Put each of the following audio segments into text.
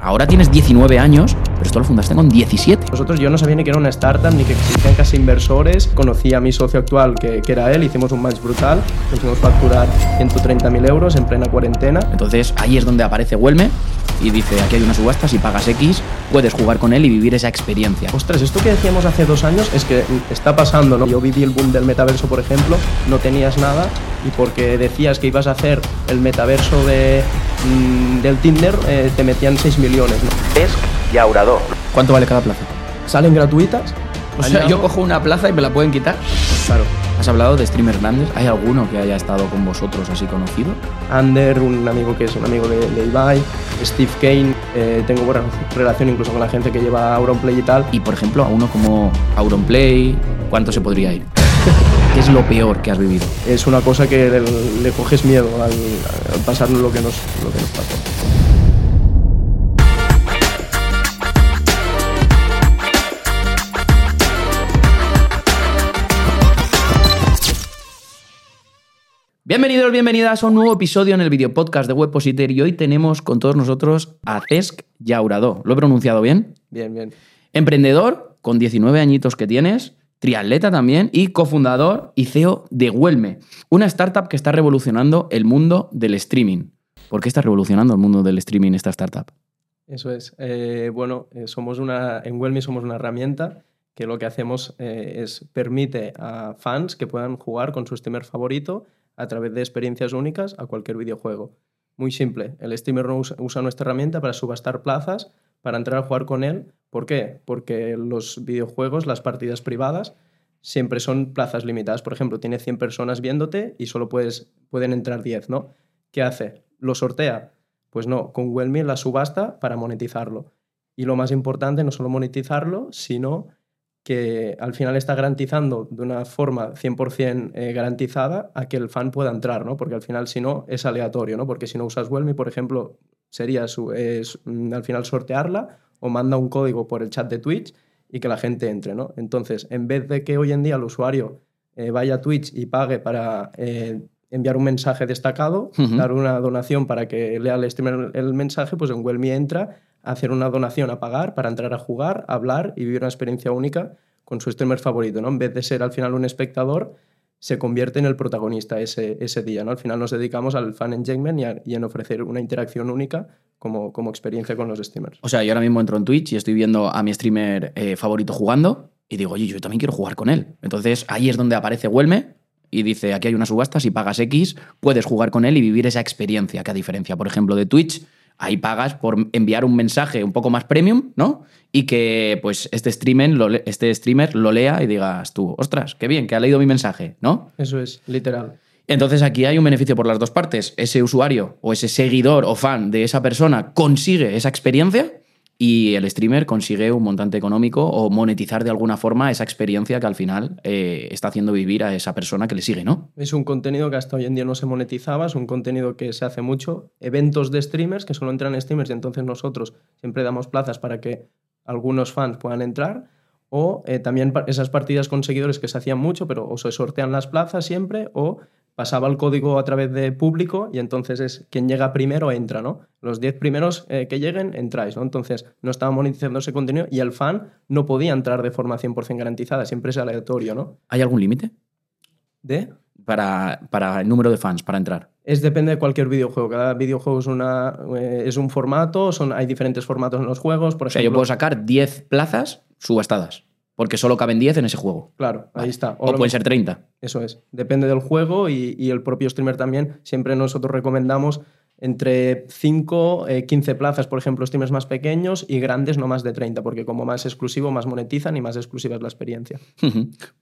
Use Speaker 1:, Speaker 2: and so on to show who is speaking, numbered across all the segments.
Speaker 1: Ahora tienes 19 años, pero esto lo fundaste con 17.
Speaker 2: Nosotros yo no sabía ni que era una startup, ni que existían casi inversores. Conocí a mi socio actual, que, que era él, hicimos un match brutal, conseguimos facturar 130.000 euros en plena cuarentena.
Speaker 1: Entonces ahí es donde aparece Huelme y dice, aquí hay una subasta, si pagas X, puedes jugar con él y vivir esa experiencia.
Speaker 2: Ostras, esto que decíamos hace dos años es que está pasando, ¿no? Yo viví el boom del metaverso, por ejemplo, no tenías nada y porque decías que ibas a hacer el metaverso de, mm, del Tinder, eh, te metían 6 millones, ¿no?
Speaker 3: Es Llaurador.
Speaker 1: ¿Cuánto vale cada plaza?
Speaker 2: ¿Salen gratuitas?
Speaker 1: O sea, yo cojo una plaza y me la pueden quitar.
Speaker 2: Claro.
Speaker 1: Has hablado de streamers grandes. ¿Hay alguno que haya estado con vosotros así conocido?
Speaker 2: Ander, un amigo que es un amigo de, de Ibai, Steve Kane, eh, tengo buena relación incluso con la gente que lleva Auronplay y tal.
Speaker 1: Y por ejemplo, a uno como Auronplay, ¿cuánto se podría ir? ¿Qué es lo peor que has vivido?
Speaker 2: Es una cosa que le, le coges miedo al, al pasarnos lo que nos, lo que nos pasó.
Speaker 1: Bienvenidos, bienvenidas a un nuevo episodio en el video podcast de Webpositor y hoy tenemos con todos nosotros a Cesc Llauradó. ¿Lo he pronunciado bien?
Speaker 2: Bien, bien.
Speaker 1: Emprendedor, con 19 añitos que tienes, triatleta también y cofundador y CEO de Huelme, una startup que está revolucionando el mundo del streaming. ¿Por qué está revolucionando el mundo del streaming esta startup?
Speaker 2: Eso es. Eh, bueno, eh, somos una, en Wellme somos una herramienta que lo que hacemos eh, es permite a fans que puedan jugar con su streamer favorito a través de experiencias únicas a cualquier videojuego. Muy simple. El streamer usa nuestra herramienta para subastar plazas, para entrar a jugar con él. ¿Por qué? Porque los videojuegos, las partidas privadas, siempre son plazas limitadas. Por ejemplo, tiene 100 personas viéndote y solo puedes, pueden entrar 10, ¿no? ¿Qué hace? ¿Lo sortea? Pues no, con Wellme la subasta para monetizarlo. Y lo más importante, no solo monetizarlo, sino que al final está garantizando de una forma 100% eh, garantizada a que el fan pueda entrar, ¿no? Porque al final, si no, es aleatorio, ¿no? Porque si no usas Wellme, por ejemplo, sería su, es, mm, al final sortearla o manda un código por el chat de Twitch y que la gente entre, ¿no? Entonces, en vez de que hoy en día el usuario eh, vaya a Twitch y pague para eh, enviar un mensaje destacado, dar una donación para que lea el streamer el mensaje, pues en Wellme entra hacer una donación a pagar para entrar a jugar, hablar y vivir una experiencia única con su streamer favorito, ¿no? En vez de ser al final un espectador, se convierte en el protagonista ese, ese día, ¿no? Al final nos dedicamos al fan engagement y, y en ofrecer una interacción única como, como experiencia con los streamers.
Speaker 1: O sea, yo ahora mismo entro en Twitch y estoy viendo a mi streamer eh, favorito jugando y digo, oye, yo también quiero jugar con él. Entonces ahí es donde aparece Huelme y dice, aquí hay una subasta, si pagas X, puedes jugar con él y vivir esa experiencia, que a diferencia, por ejemplo, de Twitch, ahí pagas por enviar un mensaje un poco más premium, ¿no? Y que pues este streamer lo, este streamer lo lea y digas tú, ostras, qué bien, que ha leído mi mensaje, ¿no?
Speaker 2: Eso es, literal.
Speaker 1: Entonces aquí hay un beneficio por las dos partes. Ese usuario o ese seguidor o fan de esa persona consigue esa experiencia y el streamer consigue un montante económico o monetizar de alguna forma esa experiencia que al final eh, está haciendo vivir a esa persona que le sigue, ¿no?
Speaker 2: Es un contenido que hasta hoy en día no se monetizaba, es un contenido que se hace mucho. Eventos de streamers, que solo entran streamers y entonces nosotros siempre damos plazas para que algunos fans puedan entrar. O eh, también esas partidas con seguidores que se hacían mucho, pero o se sortean las plazas siempre o pasaba el código a través de público y entonces es quien llega primero entra, ¿no? Los 10 primeros eh, que lleguen entráis, ¿no? Entonces no estaba monetizando ese contenido y el fan no podía entrar de forma 100% garantizada, siempre es aleatorio, ¿no?
Speaker 1: ¿Hay algún límite
Speaker 2: ¿De?
Speaker 1: para, para el número de fans para entrar?
Speaker 2: Es depende de cualquier videojuego. Cada videojuego es, una, eh, es un formato, son, hay diferentes formatos en los juegos. Por
Speaker 1: O sea, yo
Speaker 2: ejemplo,
Speaker 1: puedo sacar 10 plazas subastadas, porque solo caben 10 en ese juego.
Speaker 2: Claro, ahí está.
Speaker 1: O, pueden ser 30.
Speaker 2: Eso es. Depende del juego y, y el propio streamer también. Siempre nosotros recomendamos entre 5, 15 plazas, por ejemplo, streamers más pequeños y grandes no más de 30, porque como más exclusivo, más monetizan y más exclusiva es la experiencia.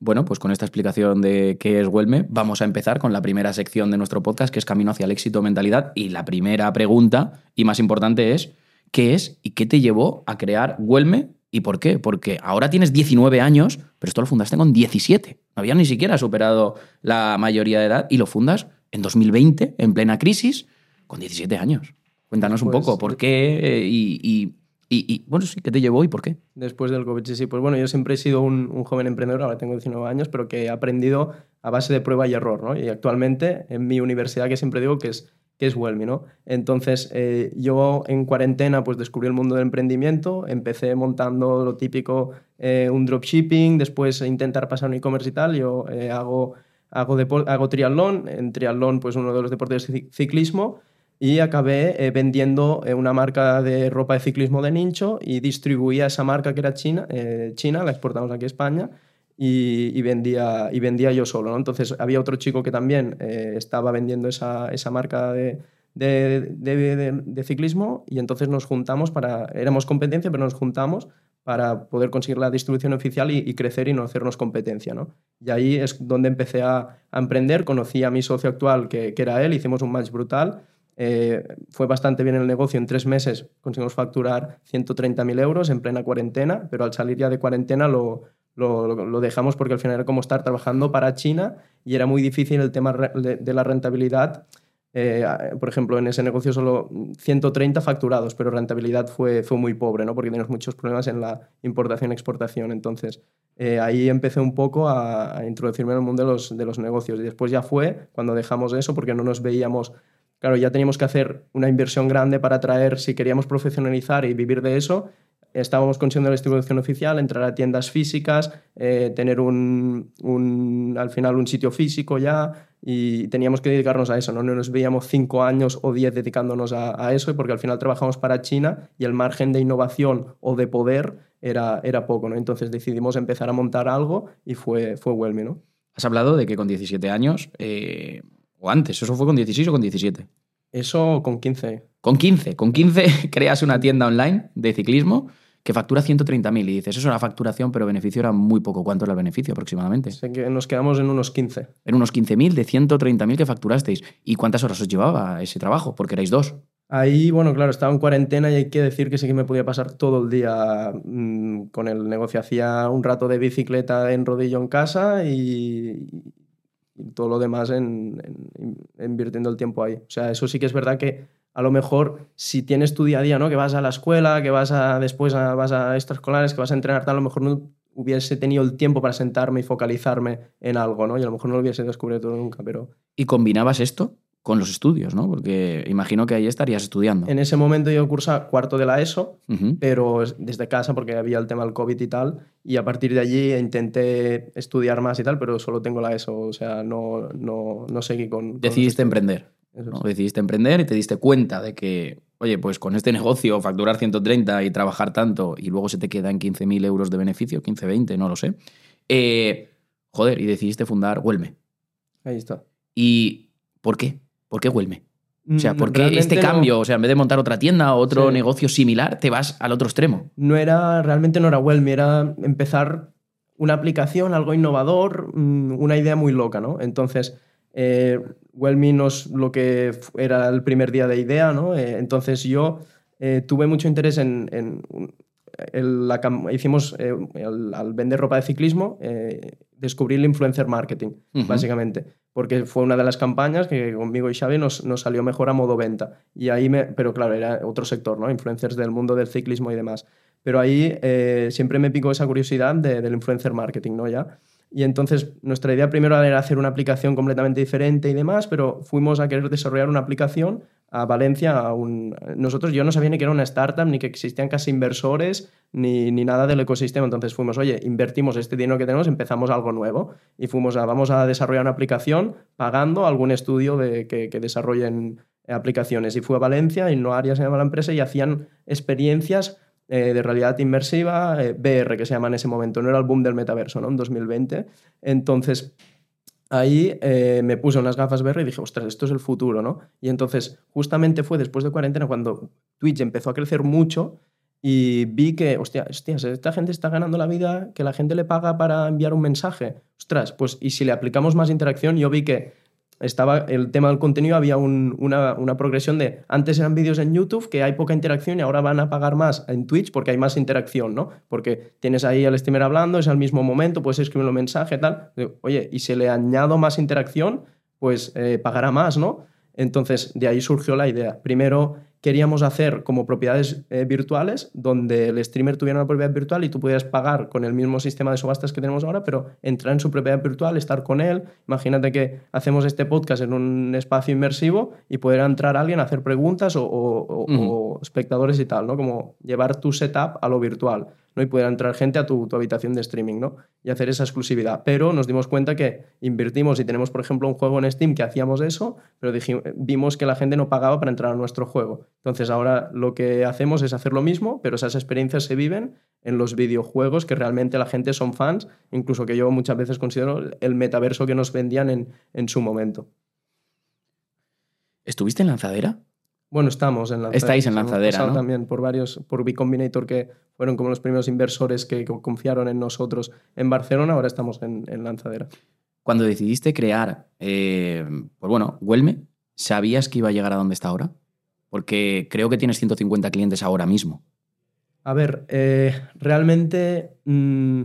Speaker 1: Bueno, pues con esta explicación de qué es Huelme, vamos a empezar con la primera sección de nuestro podcast, que es Camino hacia el éxito mentalidad. Y la primera pregunta, y más importante, es: ¿qué es y qué te llevó a crear Huelme y por qué? Porque ahora tienes 19 años, pero esto lo fundaste con 17. No había ni siquiera superado la mayoría de edad y lo fundas en 2020, en plena crisis, con 17 años. Cuéntanos un
Speaker 2: Pues,
Speaker 1: poco por qué eh, y, y- y- y, bueno, sí, qué te llevó y por qué.
Speaker 2: Después del COVID, sí. Pues bueno, yo siempre he sido un, un joven emprendedor, ahora tengo 19 años, pero que he aprendido a base de prueba y error, ¿no? Y actualmente en mi universidad, que siempre digo que es qué es Wellme, ¿no? Entonces, eh, yo en cuarentena pues descubrí el mundo del emprendimiento, empecé montando lo típico, eh, un dropshipping, después intentar pasar un e-commerce y tal, yo eh, hago, hago, hago triatlón, en triatlón pues uno de los deportes de ciclismo, y acabé vendiendo una marca de ropa de ciclismo de nicho y distribuía esa marca que era China, China la exportamos aquí a España, y, vendía, y vendía yo solo. ¿no? Entonces había otro chico que también eh, estaba vendiendo esa, esa marca de, de, de, ciclismo y entonces nos juntamos para, éramos competencia, pero nos juntamos para poder conseguir la distribución oficial y, crecer y no hacernos competencia. ¿no? Y ahí es donde empecé a, a emprender, conocí a mi socio actual, que, que era él, hicimos un match brutal. Eh, fue bastante bien el negocio, en tres meses conseguimos facturar 130.000 euros en plena cuarentena, pero al salir ya de cuarentena lo, lo, dejamos porque al final era como estar trabajando para China y era muy difícil el tema de, la rentabilidad. Eh, por ejemplo, en ese negocio solo 130 facturados, pero rentabilidad fue, fue muy pobre, ¿no? porque teníamos muchos problemas en la importación-exportación. Entonces, eh, ahí empecé un poco a, introducirme en el mundo de los, de los negocios. Y después ya fue cuando dejamos eso, porque no nos veíamos claro, ya teníamos que hacer una inversión grande para traer, si queríamos profesionalizar y vivir de eso, estábamos consiguiendo la distribución oficial, entrar a tiendas físicas, eh, tener un, un, al final un sitio físico ya y teníamos que dedicarnos a eso, ¿no? No nos veíamos cinco años o diez dedicándonos a, eso porque al final trabajamos para China y el margen de innovación o de poder era, era poco, ¿no? Entonces decidimos empezar a montar algo y fue, fue Wellme, ¿no?
Speaker 1: Has hablado de que con 17 años, eh, o antes, ¿eso fue con 16 o con 17?
Speaker 2: Eso con 15.
Speaker 1: Con 15, con 15 creas una tienda online de ciclismo que factura 130.000 y dices, eso es una facturación, pero beneficio era muy poco. ¿Cuánto era el beneficio aproximadamente?
Speaker 2: Sé que nos quedamos en unos 15.
Speaker 1: En unos 15.000 de 130.000 que facturasteis. ¿Y cuántas horas os llevaba ese trabajo? Porque erais dos.
Speaker 2: Ahí, bueno, claro, estaba en cuarentena y hay que decir que sí que me podía pasar todo el día mm, con el negocio. Hacía un rato de bicicleta en rodillo en casa y, todo lo demás en, invirtiendo el tiempo ahí. O sea, eso sí que es verdad que a lo mejor si tienes tu día a día, ¿no? Que vas a la escuela, que vas a después a, vas a extraescolares, que vas a entrenar, tal, a lo mejor no hubiese tenido el tiempo para sentarme y focalizarme en algo, ¿no? Y a lo mejor no lo hubiese descubierto nunca, pero...
Speaker 1: ¿Y combinabas esto con los estudios, ¿no? Porque imagino que ahí estarías estudiando.
Speaker 2: En ese momento yo cursa cuarto de la ESO, pero desde casa porque había el tema del COVID y tal, y a partir de allí intenté estudiar más y tal, pero solo tengo la ESO, o sea, no, no, no seguí con...
Speaker 1: Decidiste emprender. Decidiste emprender y te diste cuenta de que, oye, pues con este negocio facturar 130 y trabajar tanto y luego se te queda en 15.000 euros de beneficio, 15, 20, no lo sé. Eh, joder, y decidiste fundar Huelme.
Speaker 2: Ahí está.
Speaker 1: ¿Y por qué? ¿Por qué Huelme? O sea, mm, ¿por qué este cambio? O sea, en vez de montar otra tienda o otro negocio similar, te vas al otro extremo.
Speaker 2: No era, realmente no era Huelme, era empezar una aplicación, algo innovador, mm, una idea muy loca, ¿no? Entonces, eh, Wellme nos lo que era el primer día de idea, ¿no? Eh, entonces yo eh, tuve mucho interés en, la, hicimos eh, al vender ropa de ciclismo descubrí el influencer marketing básicamente porque fue una de las campañas que conmigo y Xavi nos, nos, salió mejor a modo venta. Y ahí me pero claro era otro sector no influencers del mundo del ciclismo y demás. Pero ahí siempre me picó esa curiosidad del influencer marketing no ya y entonces nuestra idea primero era hacer una aplicación completamente diferente y demás, pero fuimos a querer desarrollar una aplicación a Valencia. A un... Nosotros yo no sabía ni que era una startup, ni que existían casi inversores, ni, ni, nada del ecosistema. Entonces fuimos, oye, invertimos este dinero que tenemos, empezamos algo nuevo. Y fuimos a, vamos a desarrollar una aplicación pagando algún estudio de, que, que desarrollen aplicaciones. Y fue a Valencia, Innoaria se llama la empresa, y hacían experiencias eh, de realidad inmersiva, eh, VR, que se llama en ese momento, no era el boom del metaverso, ¿no? En 2020. Entonces, ahí eh, me puse unas gafas VR y dije, ostras, esto es el futuro, ¿no? Y entonces, justamente fue después de cuarentena cuando Twitch empezó a crecer mucho y vi que, hostia, hostias, esta gente está ganando la vida, que la gente le paga para enviar un mensaje. Ostras, pues y si le aplicamos más interacción, yo vi que estaba el tema del contenido, había una, una, progresión de antes eran vídeos en YouTube que hay poca interacción y ahora van a pagar más en Twitch porque hay más interacción, ¿no? Porque tienes ahí al streamer hablando, es al mismo momento, puedes escribir un mensaje, tal. Oye, y si le añado más interacción, pues eh, pagará más, ¿no? Entonces, de ahí surgió la idea. Primero queríamos hacer como propiedades eh, virtuales, donde el streamer tuviera una propiedad virtual y tú pudieras pagar con el mismo sistema de subastas que tenemos ahora, pero entrar en su propiedad virtual, estar con él. Imagínate que hacemos este podcast en un espacio inmersivo y pudiera entrar alguien a hacer preguntas o, o espectadores y tal, ¿no? Como llevar tu setup a lo virtual. ¿No? y pudiera entrar gente a tu, habitación de streaming ¿no? y hacer esa exclusividad. Pero nos dimos cuenta que invertimos y tenemos, por ejemplo, un juego en Steam que hacíamos eso, pero vimos que la gente no pagaba para entrar a nuestro juego. Entonces ahora lo que hacemos es hacer lo mismo, pero esas experiencias se viven en los videojuegos que realmente la gente son fans, incluso que yo muchas veces considero el metaverso que nos vendían en, en su momento.
Speaker 1: ¿Estuviste en lanzadera?
Speaker 2: Bueno, estamos en lanzadera.
Speaker 1: Estáis en lanzadera, ¿no?
Speaker 2: también por varios, por B Combinator, que fueron como los primeros inversores que confiaron en nosotros en Barcelona, ahora estamos en, lanzadera.
Speaker 1: Cuando decidiste crear, eh, pues bueno, Huelme, ¿sabías que iba a llegar a donde está ahora? Porque creo que tienes 150 clientes ahora mismo.
Speaker 2: A ver, eh, realmente mm,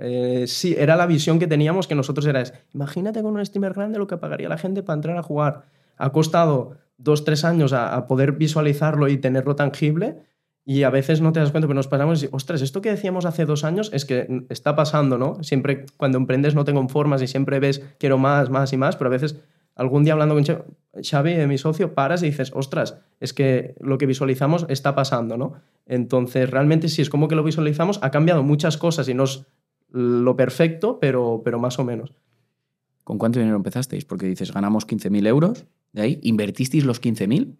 Speaker 2: eh, sí, era la visión que teníamos que nosotros era, es, imagínate con un streamer grande lo que pagaría la gente para entrar a jugar. Ha costado dos, tres años a, poder visualizarlo y tenerlo tangible. Y a veces no te das cuenta, pero nos pasamos y ostras, esto que decíamos hace dos años es que está pasando, ¿no? Siempre cuando emprendes no tengo formas y siempre ves quiero más, más y más, pero a veces algún día hablando con Xavi, eh, mi socio, paras y dices, ostras, es que lo que visualizamos está pasando, ¿no? Entonces, realmente sí, es como que lo visualizamos, ha cambiado muchas cosas y no es lo perfecto, pero, pero más o menos.
Speaker 1: ¿Con cuánto dinero empezasteis? Porque dices, ganamos 15.000 euros de ahí, ¿invertisteis los 15.000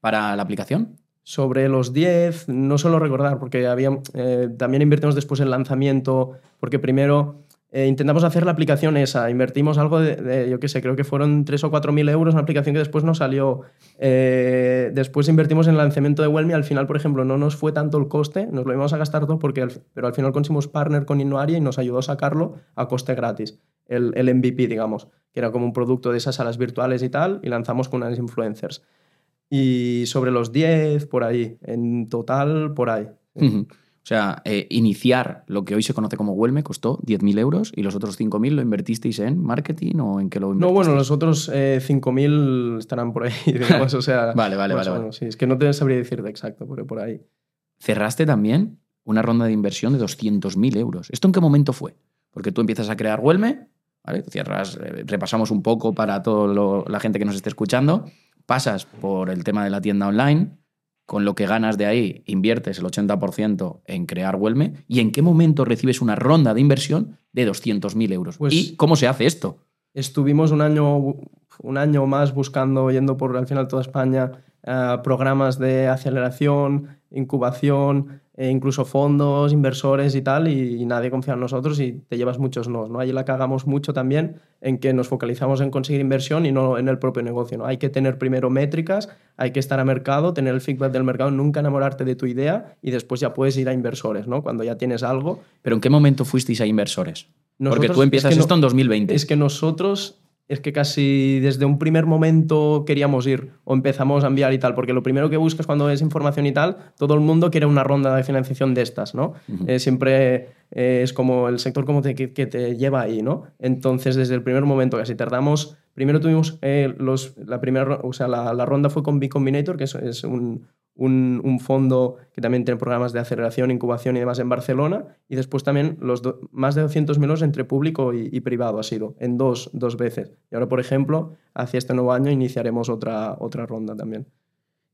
Speaker 1: para la aplicación?
Speaker 2: Sobre los 10, no suelo recordar, porque había, eh, también invertimos después en lanzamiento, porque primero eh, intentamos hacer la aplicación esa, invertimos algo de, yo qué sé, creo que fueron 3 o 4 mil euros, una aplicación que después no salió. Eh, después invertimos en el lanzamiento de Wellme, al final, por ejemplo, no nos fue tanto el coste, nos lo íbamos a gastar todo, porque pero al final conseguimos partner con Innoaria y nos ayudó a sacarlo a coste gratis, el, el MVP, digamos que era como un producto de esas salas virtuales y tal, y lanzamos con unas influencers. Y sobre los 10, por ahí, en total, por ahí.
Speaker 1: O sea, eh, iniciar lo que hoy se conoce como Huelme costó 10.000 euros y los otros 5.000 lo invertisteis en marketing o en qué lo invertisteis?
Speaker 2: No, bueno, los otros 5.000 eh, estarán por ahí, digamos, o sea...
Speaker 1: vale, vale, vale,
Speaker 2: sí, es que no te sabría decirte exacto, pero por ahí.
Speaker 1: Cerraste también una ronda de inversión de 200.000 euros. ¿Esto en qué momento fue? Porque tú empiezas a crear Huelme, Cierras, eh, repasamos un poco para toda la gente que nos esté escuchando. Pasas por el tema de la tienda online, con lo que ganas de ahí inviertes el 80% en crear Huelme. ¿Y en qué momento recibes una ronda de inversión de 200.000 euros? Pues ¿Y cómo se hace esto?
Speaker 2: Estuvimos un año, un año más buscando, yendo por al final toda España, eh, programas de aceleración, incubación, e incluso fondos, inversores y tal, y, nadie confía en nosotros y te llevas muchos no. ¿no? Ahí la cagamos mucho también en que nos focalizamos en conseguir inversión y no en el propio negocio. ¿no? Hay que tener primero métricas, hay que estar a mercado, tener el feedback del mercado, nunca enamorarte de tu idea y después ya puedes ir a inversores, ¿no? cuando ya tienes algo.
Speaker 1: ¿Pero en qué momento fuisteis a inversores? Porque tú empiezas esto en 2020.
Speaker 2: Es que nosotros es que casi desde un primer momento queríamos ir o empezamos a enviar y tal, porque lo primero que buscas cuando ves información y tal, todo el mundo quiere una ronda de financiación de estas, ¿no? Eh, siempre eh, es como el sector como te, que, te lleva ahí, ¿no? Entonces, desde el primer momento, casi tardamos, primero tuvimos eh, los, la primera, o sea, la, la, ronda fue con B Combinator, que es, es un, un, fondo que también tiene programas de aceleración, incubación y demás en Barcelona, y después también los más de 200 millones entre público y, privado ha sido, en dos, dos veces. Y ahora, por ejemplo, hacia este nuevo año iniciaremos otra, otra ronda también.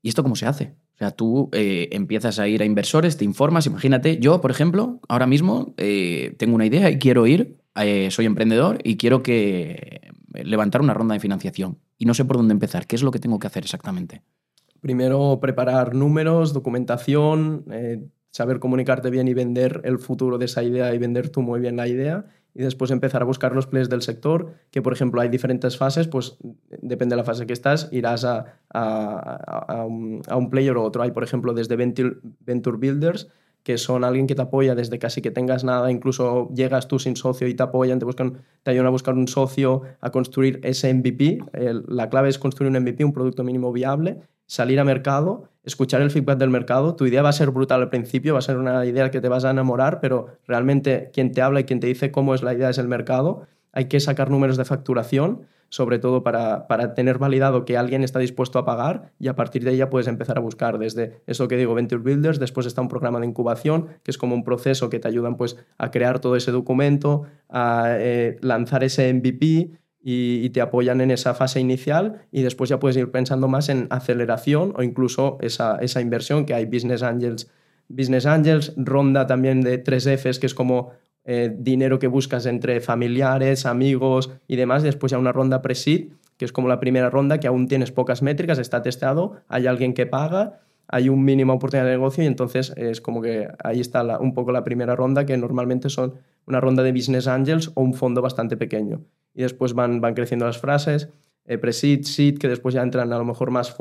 Speaker 1: ¿Y esto cómo se hace? O sea, tú eh, empiezas a ir a inversores, te informas, imagínate, yo, por ejemplo, ahora mismo eh, tengo una idea y quiero ir, eh, soy emprendedor y quiero que levantar una ronda de financiación y no sé por dónde empezar. ¿Qué es lo que tengo que hacer exactamente?
Speaker 2: Primero preparar números, documentación, eh, saber comunicarte bien y vender el futuro de esa idea y vender tú muy bien la idea. Y después empezar a buscar los players del sector, que por ejemplo hay diferentes fases, pues depende de la fase que estás, irás a, a, un, a un, player o otro. Hay por ejemplo desde Venture, Venture Builders, que son alguien que te apoya desde casi que tengas nada, incluso llegas tú sin socio y te apoyan, te, buscan, te ayudan a buscar un socio, a construir ese MVP. la clave es construir un MVP, un producto mínimo viable, salir a mercado, escuchar el feedback del mercado. Tu idea va a ser brutal al principio, va a ser una idea que te vas a enamorar, pero realmente quien te habla y quien te dice cómo es la idea es el mercado. Hay que sacar números de facturación. sobre todo para, para, tener validado que alguien está dispuesto a pagar y a partir de ahí ya puedes empezar a buscar desde eso que digo, Venture Builders, después está un programa de incubación, que es como un proceso que te ayudan pues, a crear todo ese documento, a eh, lanzar ese MVP y, te apoyan en esa fase inicial y después ya puedes ir pensando más en aceleración o incluso esa, esa inversión que hay Business Angels. Business Angels, ronda también de 3 Fs, que es como eh, dinero que buscas entre familiares, amigos y demás. Después ya una ronda pre-seed, que es como la primera ronda, que aún tienes pocas métricas, está testado, hay alguien que paga, hay un mínimo oportunidad de negocio y entonces es como que ahí está un poco la primera ronda, que normalmente son una ronda de Business Angels o un fondo bastante pequeño y después van, van creciendo las frases. Eh, Pre-seed, seed, que después ya entran a lo mejor más,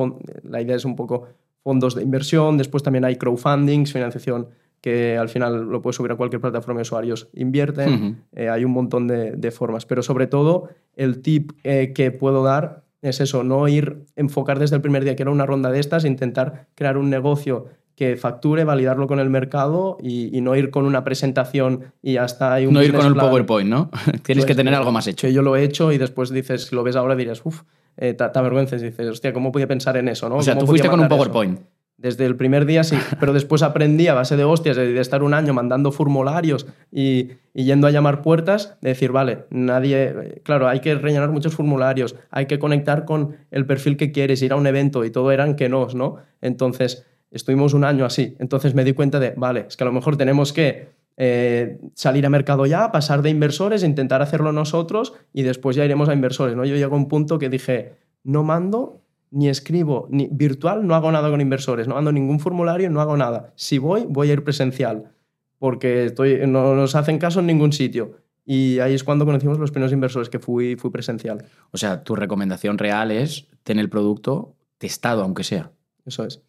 Speaker 2: la idea es un poco fondos de inversión, después también hay crowdfundings, financiación que al final lo puedes subir a cualquier plataforma de usuarios invierten, eh, hay un montón de, de, formas, pero sobre todo el tip eh, que puedo dar es eso, no ir enfocar desde el primer día que era una ronda de estas, intentar crear un negocio que facture, validarlo con el mercado y, no ir con una presentación y hasta hay un
Speaker 1: No ir con el PowerPoint, ¿no? Tienes que tener algo más hecho.
Speaker 2: Yo lo he hecho y después dices, si lo ves ahora dirías, uff, eh, te, avergüences, dices, hostia, ¿cómo podía pensar en eso? ¿no?
Speaker 1: O sea, tú fuiste con un PowerPoint.
Speaker 2: Desde el primer día sí, pero después aprendí a base de hostias, de, estar un año mandando formularios y, y, yendo a llamar puertas, de decir, vale, nadie, claro, hay que rellenar muchos formularios, hay que conectar con el perfil que quieres, ir a un evento y todo eran que no, ¿no? Entonces, Estuvimos un año así. Entonces me di cuenta de, vale, es que a lo mejor tenemos que eh, salir a mercado ya, pasar de inversores, intentar hacerlo nosotros y después ya iremos a inversores. ¿no? Yo llego a un punto que dije, no mando ni escribo, ni virtual, no hago nada con inversores, no mando ningún formulario, no hago nada. Si voy, voy a ir presencial, porque estoy, no nos hacen caso en ningún sitio. Y ahí es cuando conocimos los primeros inversores, que fui, fui presencial.
Speaker 1: O sea, tu recomendación real es tener el producto testado, aunque sea.
Speaker 2: Eso es.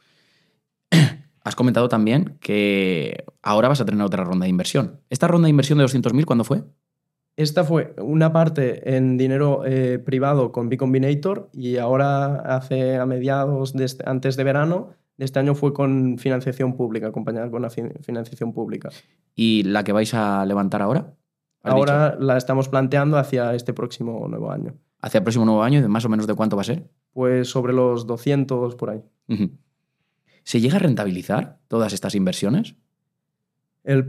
Speaker 1: Has comentado también que ahora vas a tener otra ronda de inversión. ¿Esta ronda de inversión de 200.000 cuándo fue?
Speaker 2: Esta fue una parte en dinero eh, privado con B Combinator y ahora hace a mediados, de este, antes de verano, de este año fue con financiación pública, acompañada con la financiación pública.
Speaker 1: ¿Y la que vais a levantar ahora?
Speaker 2: Ahora la estamos planteando hacia este próximo nuevo año.
Speaker 1: ¿Hacia el próximo nuevo año? ¿De más o menos de cuánto va a ser?
Speaker 2: Pues sobre los 200 por ahí.
Speaker 1: ¿Se llega a rentabilizar todas estas inversiones?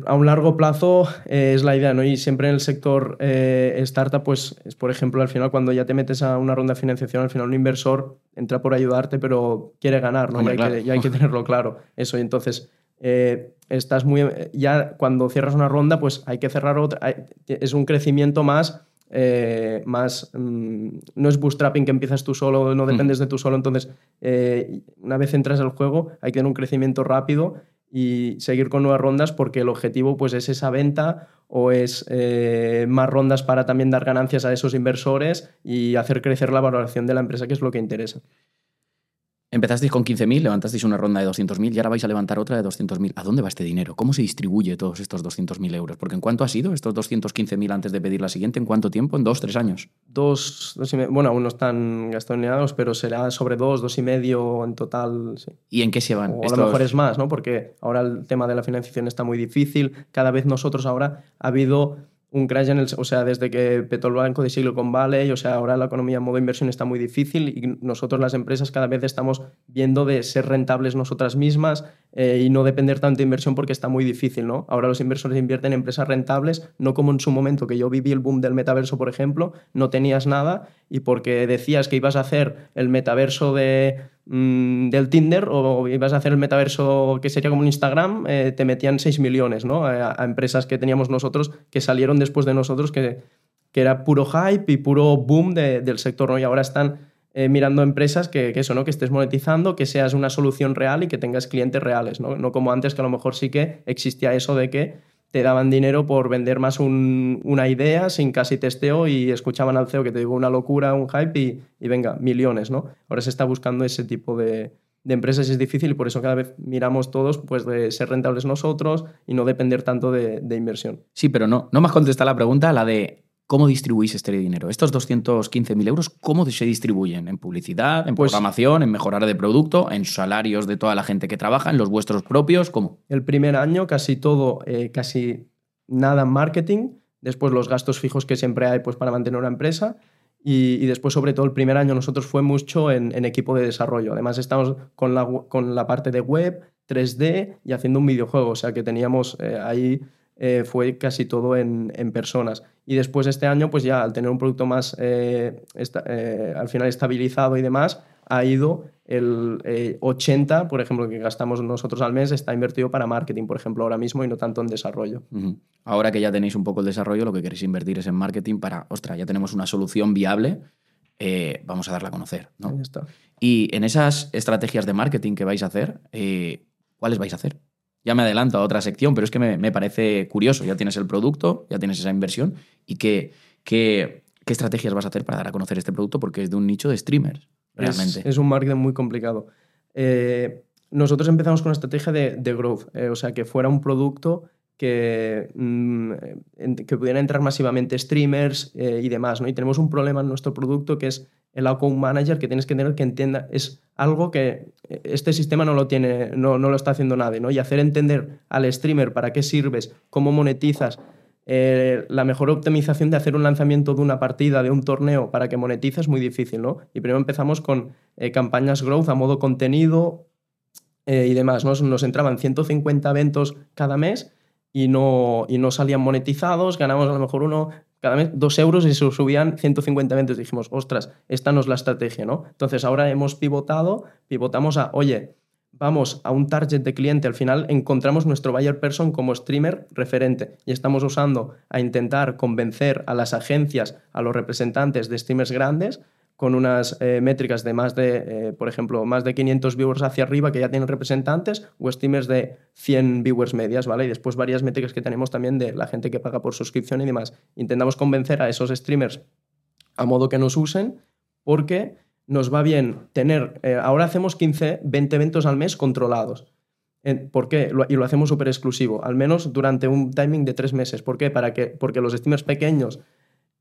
Speaker 2: A un largo plazo eh, es la idea, ¿no? Y siempre en el sector eh, startup, pues, es, por ejemplo, al final cuando ya te metes a una ronda de financiación, al final un inversor entra por ayudarte, pero quiere ganar, ¿no? y, hay que, tenerlo claro. Eso, y entonces eh, estás muy... Ya cuando cierras una ronda, pues hay que cerrar otra. es un crecimiento más eh, más... Mm, no es bootstrapping que empiezas tú solo, no dependes de tú solo, entonces eh, una vez entras al juego hay que tener un crecimiento rápido y seguir con nuevas rondas porque el objetivo pues es esa venta o es eh, más rondas para también dar ganancias a esos inversores y hacer crecer la valoración de la empresa, que es lo que interesa.
Speaker 1: Empezasteis con 15.000, levantasteis una ronda de 200.000 y ahora vais a levantar otra de 200.000. ¿A dónde va este dinero? ¿Cómo se distribuye todos estos 200.000 euros? Porque ¿en cuánto ha sido estos 215.000 antes de pedir la siguiente? ¿En cuánto tiempo? ¿En dos, tres años?
Speaker 2: Dos, dos y medio. Bueno, aún no están gastoneados, pero será sobre dos, dos y medio en total.
Speaker 1: ¿Y en qué se van?
Speaker 2: O a lo mejor es más, ¿no? Porque ahora el tema de la financiación está muy difícil. Cada vez nosotros ahora ha habido un crash en el, o sea, desde que petó el banco de Silicon Valley, o sea, ahora la economía en modo inversión está muy difícil y nosotros las empresas cada vez estamos viendo de ser rentables nosotras mismas eh, y no depender tanto de inversión porque está muy difícil, ¿no? Ahora los inversores invierten en empresas rentables, no como en su momento que yo viví el boom del metaverso, por ejemplo, no tenías nada y porque decías que ibas a hacer el metaverso de Mm, del Tinder o ibas a hacer el metaverso que sería como un Instagram, eh, te metían 6 millones ¿no? A, empresas que teníamos nosotros que salieron después de nosotros, que, que era puro hype y puro boom del sector. ¿no? Y ahora están eh, mirando empresas que, que, eso, ¿no? que estés monetizando, que seas una solución real y que tengas clientes reales. ¿no? no como antes, que a lo mejor sí que existía eso de que te daban dinero por vender más una idea sin casi testeo y escuchaban al CEO que te digo una locura, un hype y, venga, millones, ¿no? Ahora se está buscando ese tipo de, empresas y es difícil y por eso cada vez miramos todos pues de ser rentables nosotros y no depender tanto de, de inversión.
Speaker 1: Sí, pero no, no me has la pregunta, la de ¿Cómo distribuís este dinero? Estos 215.000 euros, ¿cómo se distribuyen? ¿En publicidad, en pues programación, en mejorar de producto, en salarios de toda la gente que trabaja, en los vuestros propios? ¿Cómo?
Speaker 2: El primer año casi todo, eh, casi nada en marketing, después los gastos fijos que siempre hay pues, para mantener una empresa Y, después, sobre todo, el primer año nosotros fue mucho en, equipo de desarrollo. Además, estamos con la, con la parte de web, 3D y haciendo un videojuego. O sea que teníamos eh, ahí, eh, fue casi todo en, en, personas. Y después este año, pues ya al tener un producto más, eh, al final estabilizado y demás, ha ido el 80, por ejemplo, que gastamos nosotros al mes, está invertido para marketing, por ejemplo, ahora mismo y no tanto en desarrollo.
Speaker 1: Ahora que ya tenéis un poco el desarrollo, lo que queréis invertir es en marketing para, ostras, ya tenemos una solución viable, eh, vamos a darla a conocer. ¿no? Y en esas estrategias de marketing que vais a hacer, eh, ¿cuáles vais a hacer? Ya me adelanto a otra sección, pero es que me, parece curioso. Ya tienes el producto, ya tienes esa inversión. ¿Y qué, qué, qué estrategias vas a hacer para dar a conocer este producto? Porque es de un nicho de streamers.
Speaker 2: Es, un marketing muy complicado. Eh, nosotros empezamos con una estrategia de, growth, eh, o sea, que fuera un producto que, mm, que pudiera entrar masivamente streamers eh, y demás, ¿no? Y tenemos un problema en nuestro producto que es el account manager que tienes que tener que entienda, es algo que este sistema no lo tiene, no, no lo está haciendo nadie, ¿no? Y hacer entender al streamer para qué sirves, cómo monetizas, eh, la mejor optimización de hacer un lanzamiento de una partida, de un torneo, para que monetice es muy difícil, ¿no? Y primero empezamos con eh, campañas growth a modo contenido eh, y demás, ¿no? Nos entraban 150 eventos cada mes y no, y no salían monetizados, ganamos a lo mejor uno cada mes dos euros y se subían 150 eventos. Dijimos, ostras, esta no es la estrategia, ¿no? Entonces ahora hemos pivotado, pivotamos a, oye, vamos a un target de cliente, al final encontramos nuestro buyer person como streamer referente y estamos usando a intentar convencer a las agencias, a los representantes de streamers grandes con unas eh, métricas de más de, eh, por ejemplo, más de 500 viewers hacia arriba que ya tienen representantes o streamers de 100 viewers medias, ¿vale? Y después varias métricas que tenemos también de la gente que paga por suscripción y demás. Intentamos convencer a esos streamers a modo que nos usen porque nos va bien tener, eh, ahora hacemos 15, 20 eventos al mes controlados. ¿Por qué? Y lo hacemos súper exclusivo, al menos durante un timing de tres meses. ¿Por qué? Para que, porque los streamers pequeños,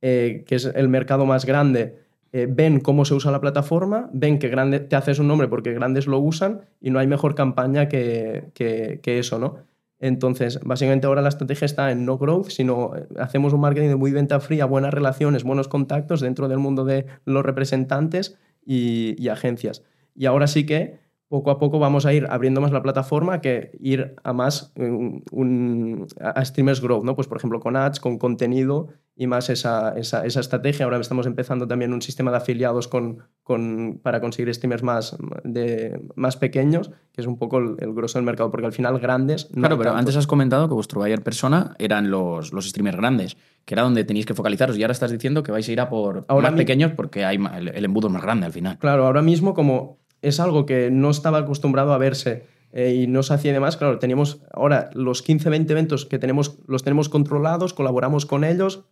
Speaker 2: que es el mercado más grande, eh, ven cómo se usa la plataforma, ven que grande, te haces un nombre porque grandes lo usan y no hay mejor campaña que, que, eso, ¿no? Entonces, básicamente ahora la estrategia está en no growth, sino eh, hacemos un marketing de muy venta fría, buenas relaciones, buenos contactos dentro del mundo de los representantes y, agencias. Y ahora sí que poco a poco vamos a ir abriendo más la plataforma que ir a más un, a streamers growth, ¿no? Pues por ejemplo con ads, con contenido y más esa, esa, esa, estrategia. Ahora estamos empezando también un sistema de afiliados con, con, para conseguir streamers más, de, más pequeños, que es un poco el, el grosso del mercado, porque al final grandes...
Speaker 1: claro, pero antes has comentado que vuestro buyer persona eran los, los streamers grandes, que era donde tenéis que focalizaros, y ahora estás diciendo que vais a ir a por ahora más pequeños porque hay el, el embudo es más grande al final.
Speaker 2: Claro, ahora mismo como es algo que no estaba acostumbrado a verse eh, y no se hacía demás. Claro, teníamos ahora los 15, 20 eventos que tenemos, los tenemos controlados, colaboramos con ellos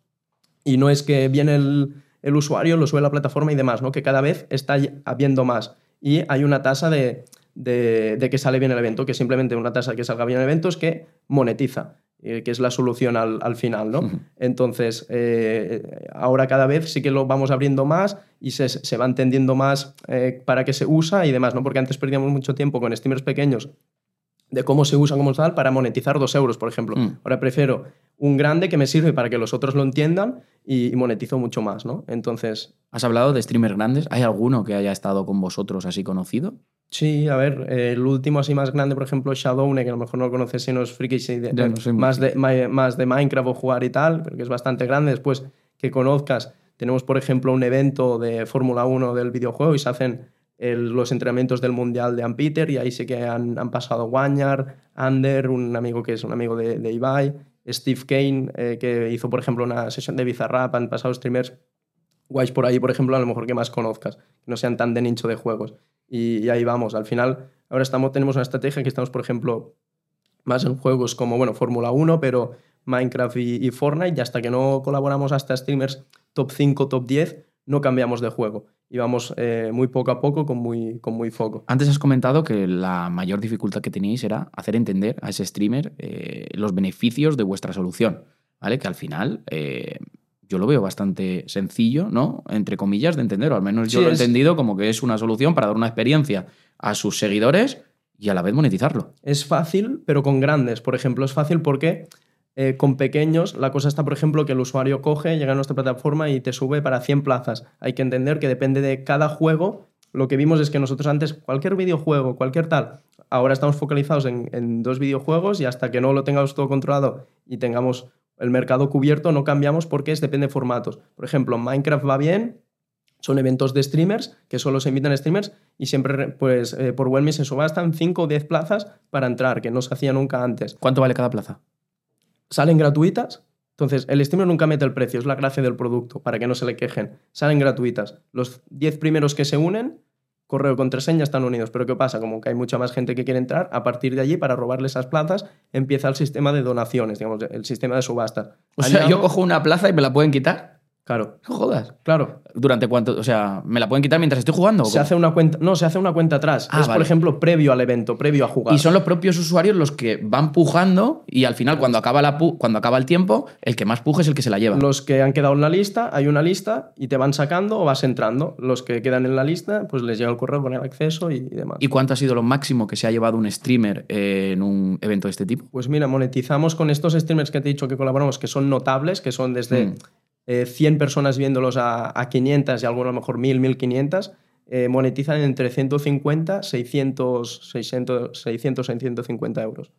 Speaker 2: y no es que viene el, usuario, lo sube a la plataforma y demás, ¿no? que cada vez está habiendo más. Y hay una tasa de, de, que sale bien el evento, que simplemente una tasa que salga bien el evento es que monetiza. Eh, que es la solución al, final, ¿no? Entonces, eh, ahora cada vez sí que lo vamos abriendo más y se, se va entendiendo más eh, para qué se usa y demás, ¿no? Porque antes perdíamos mucho tiempo con streamers pequeños de cómo se usa como tal para monetizar dos euros, por ejemplo. Mm. Ahora prefiero un grande que me sirve para que los otros lo entiendan y, monetizo mucho más, ¿no? Entonces...
Speaker 1: Has hablado de streamers grandes. ¿Hay alguno que haya estado con vosotros así conocido?
Speaker 2: Sí, a ver, el último así más grande, por ejemplo, Shadowne, que a lo mejor no lo conoces si no es friki, más, de, más de Minecraft o jugar y tal, pero que es bastante grande. Después que conozcas, tenemos, por ejemplo, un evento de Fórmula 1 del videojuego y se hacen los entrenamientos del Mundial de Ampeter y ahí sí que han, pasado Wanyar, Ander, un amigo que es un amigo de, de Ibai, Steve Kane, eh, que hizo, por ejemplo, una sesión de Bizarrap, han pasado streamers guays por ahí, por ejemplo, a lo mejor que más conozcas, que no sean tan de nicho de juegos. Y, ahí vamos. Al final, ahora estamos, tenemos una estrategia que estamos, por ejemplo, más en juegos como, bueno, Fórmula 1, pero Minecraft y, Fortnite, y hasta que no colaboramos hasta streamers top 5, top 10, no cambiamos de juego. Y vamos eh, muy poco a poco con muy, con muy foco.
Speaker 1: Antes has comentado que la mayor dificultad que tenéis era hacer entender a ese streamer eh, los beneficios de vuestra solución, ¿vale? Que al final eh, yo lo veo bastante sencillo, ¿no? Entre comillas, de entender, o al menos yo lo he entendido como que es una solución para dar una experiencia a sus seguidores y a la vez monetizarlo.
Speaker 2: Es fácil, pero con grandes. Por ejemplo, es fácil porque Eh, con pequeños, la cosa está, por ejemplo, que el usuario coge, llega a nuestra plataforma y te sube para 100 plazas. Hay que entender que depende de cada juego. Lo que vimos es que nosotros antes, cualquier videojuego, cualquier tal, ahora estamos focalizados en, dos videojuegos y hasta que no lo tengamos todo controlado y tengamos el mercado cubierto, no cambiamos porque es depende de formatos. Por ejemplo, Minecraft va bien, son eventos de streamers que solo se invitan streamers y siempre pues eh, por Wellme se subastan 5 o 10 plazas para entrar, que no se hacía nunca antes.
Speaker 1: ¿Cuánto vale cada plaza?
Speaker 2: Salen gratuitas, entonces el streamer nunca mete el precio, es la gracia del producto, para que no se le quejen. Salen gratuitas. Los 10 primeros que se unen, correo contraseña están unidos, pero ¿qué pasa? Como que hay mucha más gente que quiere entrar, a partir de allí, para robarle esas plazas, empieza el sistema de donaciones, digamos, el sistema de subasta.
Speaker 1: O sea, yo cojo una plaza y me la pueden quitar.
Speaker 2: Claro.
Speaker 1: No jodas.
Speaker 2: Claro.
Speaker 1: ¿Durante cuánto? O sea, ¿me la pueden quitar mientras estoy jugando?
Speaker 2: Se hace una cuenta. No, se hace una cuenta atrás.
Speaker 1: Ah,
Speaker 2: es, por ejemplo, previo al evento, previo a jugar.
Speaker 1: Y son los propios usuarios los que van pujando y al final, cuando acaba, la pu- cuando acaba el tiempo, el que más puje es el que se la lleva.
Speaker 2: Los que han quedado en la lista, hay una lista y te van sacando o vas entrando. Los que quedan en la lista, pues les llega el correo con el acceso y demás.
Speaker 1: ¿Y cuánto ha sido lo máximo que se ha llevado un streamer en un evento de este tipo?
Speaker 2: Pues mira, monetizamos con estos streamers que te he dicho que colaboramos, que son notables, que son desde
Speaker 1: Mm.
Speaker 2: Eh, 100 personas viéndolos a, a 500 y algunos a lo mejor 1000, 1500. eh, monetizan entre 150, 600, 600, 600, 650 euros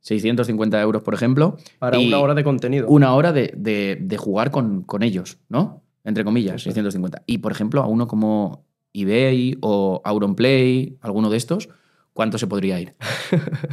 Speaker 1: 650 euros, por ejemplo.
Speaker 2: para una hora de contenido.
Speaker 1: Una hora de, de- de jugar con, con ellos, ¿no? Entre comillas,
Speaker 2: Eso.
Speaker 1: 650. Y, por ejemplo, a uno como eBay o Auronplay, alguno de estos, ¿cuánto se podría ir?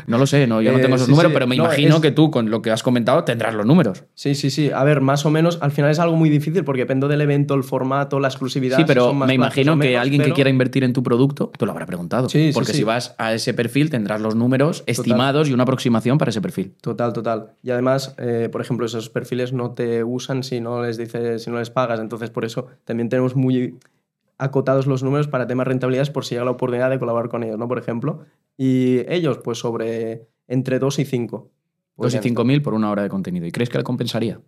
Speaker 1: No lo sé, no, yo no
Speaker 2: Eh,
Speaker 1: tengo esos
Speaker 2: sí,
Speaker 1: números,
Speaker 2: sí.
Speaker 1: pero me
Speaker 2: No,
Speaker 1: imagino
Speaker 2: es-
Speaker 1: que tú, con lo que has comentado, tendrás los números.
Speaker 2: Sí, sí, sí. A ver, más o menos, al final es algo muy difícil porque depende del evento, el formato, la exclusividad.
Speaker 1: Sí, pero me imagino que alguien que quiera invertir en tu producto te lo habrá preguntado.
Speaker 2: Sí, sí,
Speaker 1: porque si vas a ese perfil tendrás los números estimados y una aproximación para ese perfil.
Speaker 2: Total, total. Y además, eh, por ejemplo, esos perfiles no te usan si no les dices, si no les pagas. Entonces, por eso también tenemos muy acotados los números para temas rentabilidades por si llega la oportunidad de colaborar con ellos, ¿no? Por ejemplo. Y ellos, pues sobre entre 2 y 5.
Speaker 1: Dos y cinco mil por una hora de contenido. ¿Y crees que le compensaría?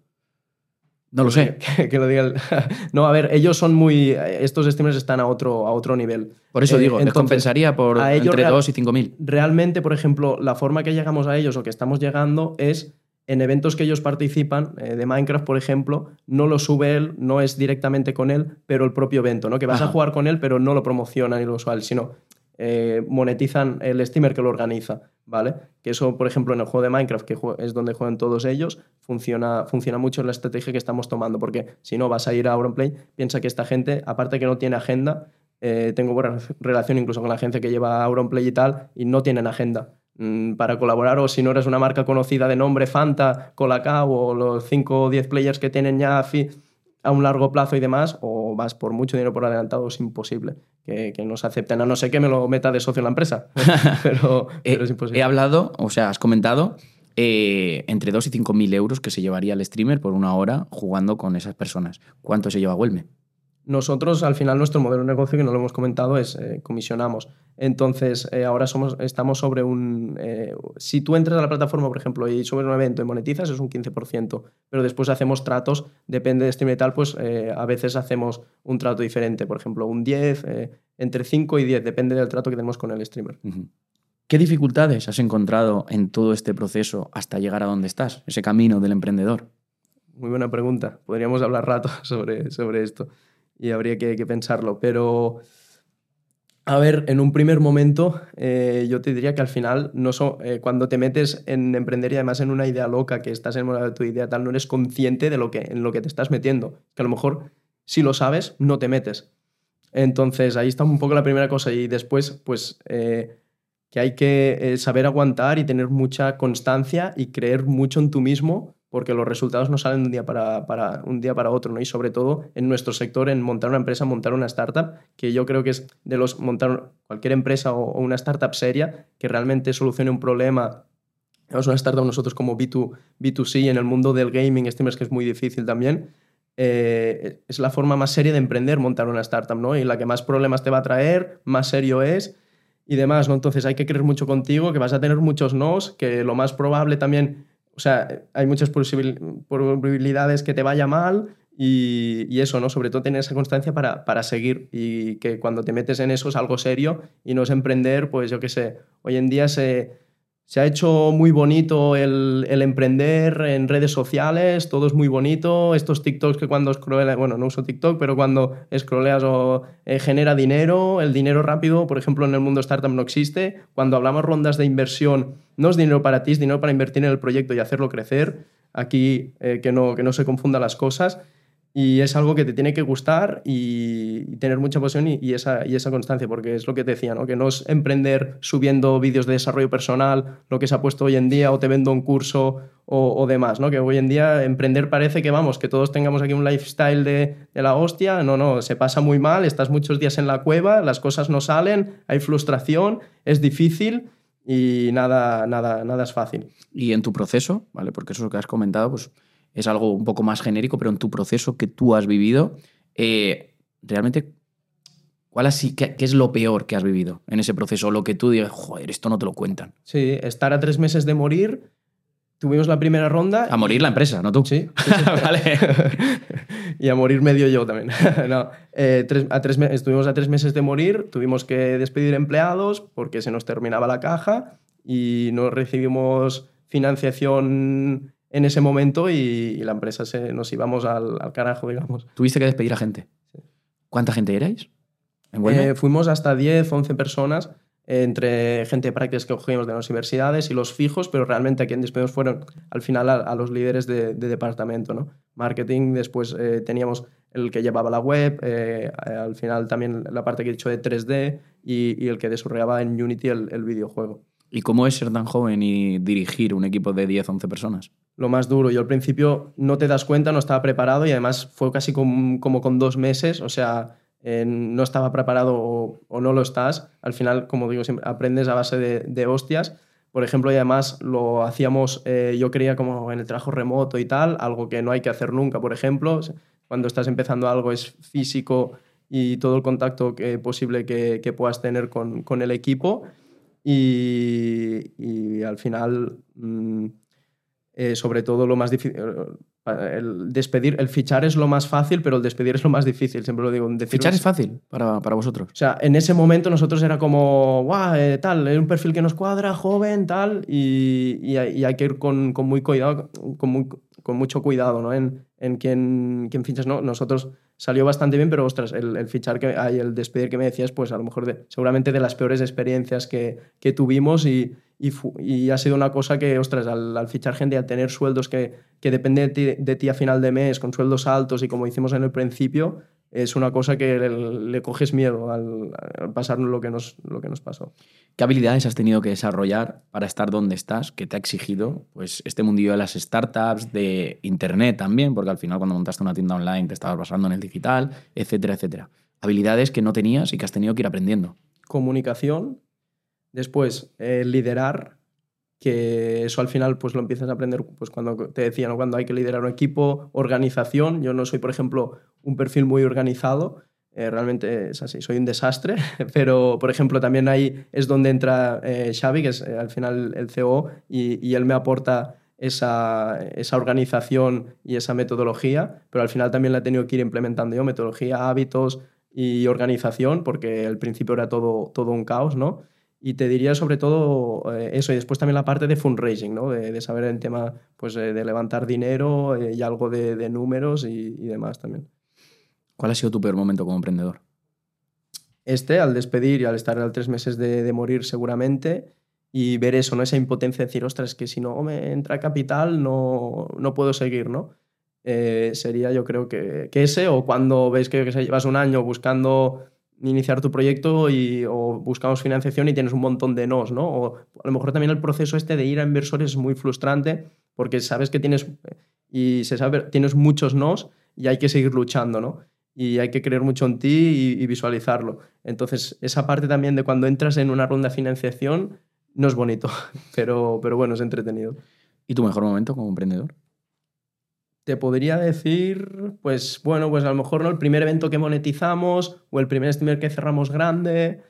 Speaker 1: No lo sé.
Speaker 2: Que, que lo diga el- no, a ver, ellos son muy... Estos streamers están a otro, a otro nivel.
Speaker 1: Por eso
Speaker 2: Eh,
Speaker 1: digo, ¿les compensaría por entre
Speaker 2: real-
Speaker 1: dos y cinco mil?
Speaker 2: realmente, por ejemplo, la forma que llegamos a ellos o que estamos llegando es en eventos que ellos participan, eh, de Minecraft, por ejemplo, no lo sube él, no es directamente con él, pero el propio evento, ¿no? Que vas a jugar con él, pero no lo promocionan y lo usual, sino eh, monetizan el streamer que lo organiza, ¿vale? Que eso, por ejemplo, en el juego de Minecraft, que es donde juegan todos ellos, funciona, funciona mucho la estrategia que estamos tomando, porque si no vas a ir a Auronplay, piensa que esta gente, aparte que no tiene agenda, eh, tengo buena relación incluso con la agencia que lleva Auronplay y tal, y no tienen agenda para colaborar, o si no eres una marca conocida de nombre Fanta, Colacao, o los 5 o 10 players que tienen ya a un largo plazo y demás, o vas por mucho dinero por adelantado, es imposible que, que nos acepten, a no ser que me lo meta de socio en la empresa, pero,
Speaker 1: He,
Speaker 2: pero es imposible.
Speaker 1: he hablado, o sea, has comentado eh, entre 2 y 5 mil euros que se llevaría el streamer por una hora jugando con esas personas. ¿Cuánto se lleva Huelme?
Speaker 2: Nosotros, al final, nuestro modelo de negocio, que no lo hemos comentado, es eh, comisionamos. Entonces, eh, ahora somos, estamos sobre un... eh, si tú entras a la plataforma, por ejemplo, y subes un evento y monetizas, es un 15%, pero después hacemos tratos, depende de stream y tal, pues a veces hacemos un trato diferente, por ejemplo, un 10, eh, entre 5 y 10, depende del trato que tenemos con el streamer.
Speaker 1: ¿Qué dificultades has encontrado en todo este proceso hasta llegar a donde estás, ese camino del emprendedor?
Speaker 2: Muy buena pregunta. Podríamos hablar rato sobre, sobre esto y habría que, pensarlo. Pero, a ver, en un primer momento, eh, yo te diría que al final, no so- eh, cuando te metes en emprender y además en una idea loca, que estás en de tu idea tal, no eres consciente de lo que, en lo que te estás metiendo. Que a lo mejor, si lo sabes, no te metes. Entonces, ahí está un poco la primera cosa. Y después, pues, eh, que hay que saber aguantar y tener mucha constancia y creer mucho en tú mismo, porque los resultados no salen un día para, para- un día para otro, ¿no? Y sobre todo en nuestro sector, en montar una empresa, montar una startup, que yo creo que es de los montar cualquier empresa o, o una startup seria que realmente solucione un problema. Es una startup nosotros como B2, B2C en el mundo del gaming, streamers, que es muy difícil también. eh, es la forma más seria de emprender, montar una startup, ¿no? Y la que más problemas te va a traer, más serio es y demás, ¿no? Entonces hay que creer mucho contigo, que vas a tener muchos nos, que lo más probable también, o sea, hay muchas probabilidades que te vaya mal y, y eso, ¿no? Sobre todo tener esa constancia para, para seguir y que cuando te metes en eso es algo serio y no es emprender, pues yo qué sé, hoy en día se, se ha hecho muy bonito el, emprender en redes sociales, todo es muy bonito. Estos TikToks que cuando scrolleas, bueno, no uso TikTok, pero cuando scrolleas o eh, genera dinero, el dinero rápido, por ejemplo, en el mundo startup no existe. Cuando hablamos rondas de inversión, no es dinero para ti, es dinero para invertir en el proyecto y hacerlo crecer. Aquí eh, que, no, que no se confundan las cosas. Y es algo que te tiene que gustar y, tener mucha pasión y, esa, y esa constancia, porque es lo que te decía, ¿no? que no es emprender subiendo vídeos de desarrollo personal, lo que se ha puesto hoy en día, o te vendo un curso o, demás, ¿no? que hoy en día emprender parece que, vamos, que todos tengamos aquí un lifestyle de, la hostia, no, no, se pasa muy mal, estás muchos días en la cueva, las cosas no salen, hay frustración, es difícil y nada, nada, nada es fácil.
Speaker 1: Y en tu proceso, ¿vale? Porque eso es lo que has comentado, pues es algo un poco más genérico, pero en tu proceso que tú has vivido, eh, realmente, ¿cuál así, qué, es lo peor que has vivido en ese proceso? Lo que tú digas, joder, esto no te lo cuentan.
Speaker 2: Sí, estar a tres meses de morir. Tuvimos la primera ronda.
Speaker 1: A morir la empresa, no tú.
Speaker 2: Sí. vale. y a morir medio yo también. no, eh, a tres, estuvimos a tres meses de morir, tuvimos que despedir empleados porque se nos terminaba la caja y no recibimos financiación en ese momento y, la empresa se, nos íbamos al, carajo, digamos.
Speaker 1: ¿Tuviste que despedir a gente? ¿Cuánta gente erais?
Speaker 2: Eh, fuimos hasta 10, 11 personas, entre gente de prácticas que cogimos de las universidades y los fijos, pero realmente a quien despedimos fueron al final a, los líderes de, departamento. ¿no? Marketing, después eh, teníamos el que llevaba la web, eh, al final también la parte que he dicho de 3D y, el que desarrollaba en Unity el, el videojuego.
Speaker 1: ¿Y cómo es ser tan joven y dirigir un equipo de 10, 11 personas?
Speaker 2: Lo más duro. Yo al principio no te das cuenta, no estaba preparado y además fue casi como, con dos meses, o sea, eh, no estaba preparado o, no lo estás. Al final, como digo, siempre aprendes a base de, hostias. Por ejemplo, y además lo hacíamos, eh, yo creía como en el trabajo remoto y tal, algo que no hay que hacer nunca, por ejemplo. Cuando estás empezando algo es físico y todo el contacto posible que, puedas tener con el equipo. Y, al final, mm, eh, sobre todo lo más difícil, el despedir, el fichar es lo más fácil, pero el despedir es lo más difícil, siempre lo digo.
Speaker 1: ¿Fichar es fácil para, para, vosotros?
Speaker 2: O sea, en ese momento nosotros era como, guau, eh, tal, es un perfil que nos cuadra, joven, tal, y, y, hay, que ir con, con muy cuidado, con, muy, con mucho cuidado ¿no? en, en quién, quién fichas. ¿no? Nosotros salió bastante bien, pero ostras, el, fichar que hay, el despedir que me decías, pues a lo mejor de, seguramente de las peores experiencias que, que tuvimos y, y, y, ha sido una cosa que, ostras, al, al fichar gente y al tener sueldos que, que dependen de ti, de ti, a final de mes, con sueldos altos y como hicimos en el principio, es una cosa que le, coges miedo al, pasar lo que, nos, lo que nos pasó.
Speaker 1: ¿Qué habilidades has tenido que desarrollar para estar donde estás? ¿Qué te ha exigido pues, este mundillo de las startups, de Internet también? Porque al final cuando montaste una tienda online te estabas basando en el digital, etcétera, etcétera. Habilidades que no tenías y que has tenido que ir aprendiendo.
Speaker 2: Comunicación, después eh, liderar, que eso al final pues lo empiezas a aprender pues cuando te decía, cuando hay que liderar un equipo, organización. Yo no soy, por ejemplo, un perfil muy organizado, eh, realmente es así, soy un desastre, pero por ejemplo también ahí es donde entra eh, Xavi, que es eh, al final el CEO, y, y él me aporta esa, esa, organización y esa metodología, pero al final también la he tenido que ir implementando yo, metodología, hábitos y organización, porque al principio era todo, todo un caos, ¿no? Y te diría sobre todo eh, eso, y después también la parte de fundraising, ¿no? de, saber el tema pues, de levantar dinero eh, y algo de, números y, demás también.
Speaker 1: ¿Cuál ha sido tu peor momento como emprendedor?
Speaker 2: Este, al despedir y al estar a tres meses de, morir seguramente, y ver eso, ¿no? esa impotencia de decir, ostras, que si no me entra capital no, no puedo seguir, ¿no? Eh, sería yo creo que, que, ese, o cuando ves que, que llevas un año buscando iniciar tu proyecto y, o buscamos financiación y tienes un montón de nos, ¿no? O a lo mejor también el proceso este de ir a inversores es muy frustrante porque sabes que tienes, y se sabe, tienes muchos nos y hay que seguir luchando, ¿no? Y hay que creer mucho en ti y, visualizarlo. Entonces, esa parte también de cuando entras en una ronda de financiación no es bonito, pero, pero bueno, es entretenido.
Speaker 1: ¿Y tu mejor momento como emprendedor?
Speaker 2: Te podría decir, pues bueno, pues a lo mejor ¿no? el primer evento que monetizamos o el primer streamer que cerramos grande,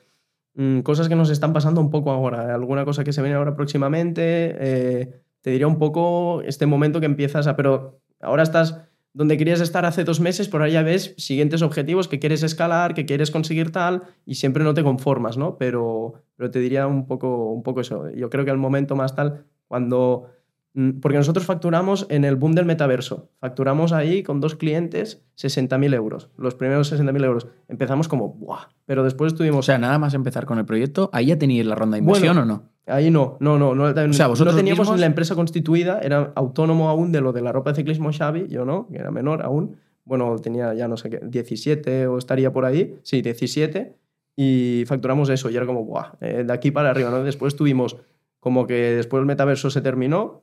Speaker 2: mm, cosas que nos están pasando un poco ahora, alguna cosa que se viene ahora próximamente, eh, te diría un poco este momento que empiezas a, pero ahora estás donde querías estar hace dos meses, por ahí ya ves siguientes objetivos que quieres escalar, que quieres conseguir tal, y siempre no te conformas, ¿no? Pero, pero te diría un poco, un poco eso. Yo creo que el momento más tal, cuando... mm, Porque nosotros facturamos en el boom del metaverso. Facturamos ahí con dos clientes 60.000 euros. Los primeros 60.000 euros. Empezamos como, ¡buah! Pero después
Speaker 1: O
Speaker 2: tuvimos...
Speaker 1: sea, nada más empezar con el proyecto, ¿ahí ya teníais la ronda de inversión
Speaker 2: Bueno,
Speaker 1: o no?
Speaker 2: Ahí no, no, no. No,
Speaker 1: O sea, vosotros
Speaker 2: no teníamos
Speaker 1: mismos-
Speaker 2: la empresa constituida, era autónomo aún de lo de la ropa de ciclismo Xavi, yo no, que era menor aún. Bueno, tenía ya no sé qué, 17 o estaría por ahí, sí, 17, y facturamos eso, y era como, ¡buah! eh, de aquí para arriba, ¿no? Después tuvimos, como que después el metaverso se terminó,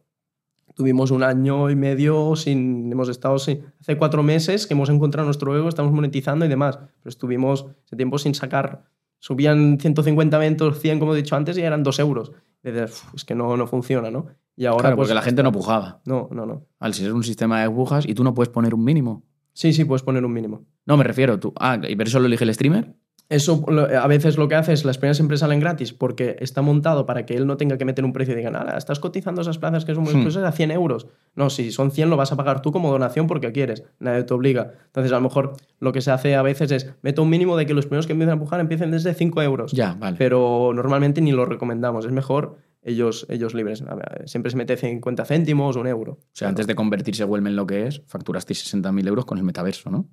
Speaker 2: tuvimos un año y medio sin, hemos estado sin, hace cuatro meses que hemos encontrado nuestro ego, estamos monetizando y demás, pero estuvimos ese tiempo sin sacar, subían 150 eventos, 100 como he dicho antes y eran 2 euros. Y dices, "Uf, es que no, no funciona, ¿no? Y ahora
Speaker 1: claro,
Speaker 2: pues
Speaker 1: porque la gente no pujaba.
Speaker 2: no, no, no.
Speaker 1: Al si es un sistema de pujas y tú no puedes poner un mínimo.
Speaker 2: Sí, sí, puedes poner un mínimo.
Speaker 1: No, me refiero, tú. Ah, ¿y pero eso lo elige el streamer?
Speaker 2: Eso lo- a veces lo que hace es las primeras empresas salen gratis porque está montado para que él no tenga que meter un precio y digan, "Ala, estás cotizando esas plazas que son muy
Speaker 1: Hmm.
Speaker 2: exclusivas a 100 euros. No, si son 100 lo vas a pagar tú como donación porque quieres, nadie te obliga. Entonces a lo mejor lo que se hace a veces es, meto un mínimo de que los primeros que empiecen a empujar empiecen desde 5 euros.
Speaker 1: Ya, vale.
Speaker 2: Pero normalmente ni lo recomendamos, es mejor ellos, ellos libres. A Siempre se mete 50 céntimos, un euro.
Speaker 1: O sea, antes de convertirse Huelme en lo que es, facturasteis 60.000 euros con el metaverso, ¿no?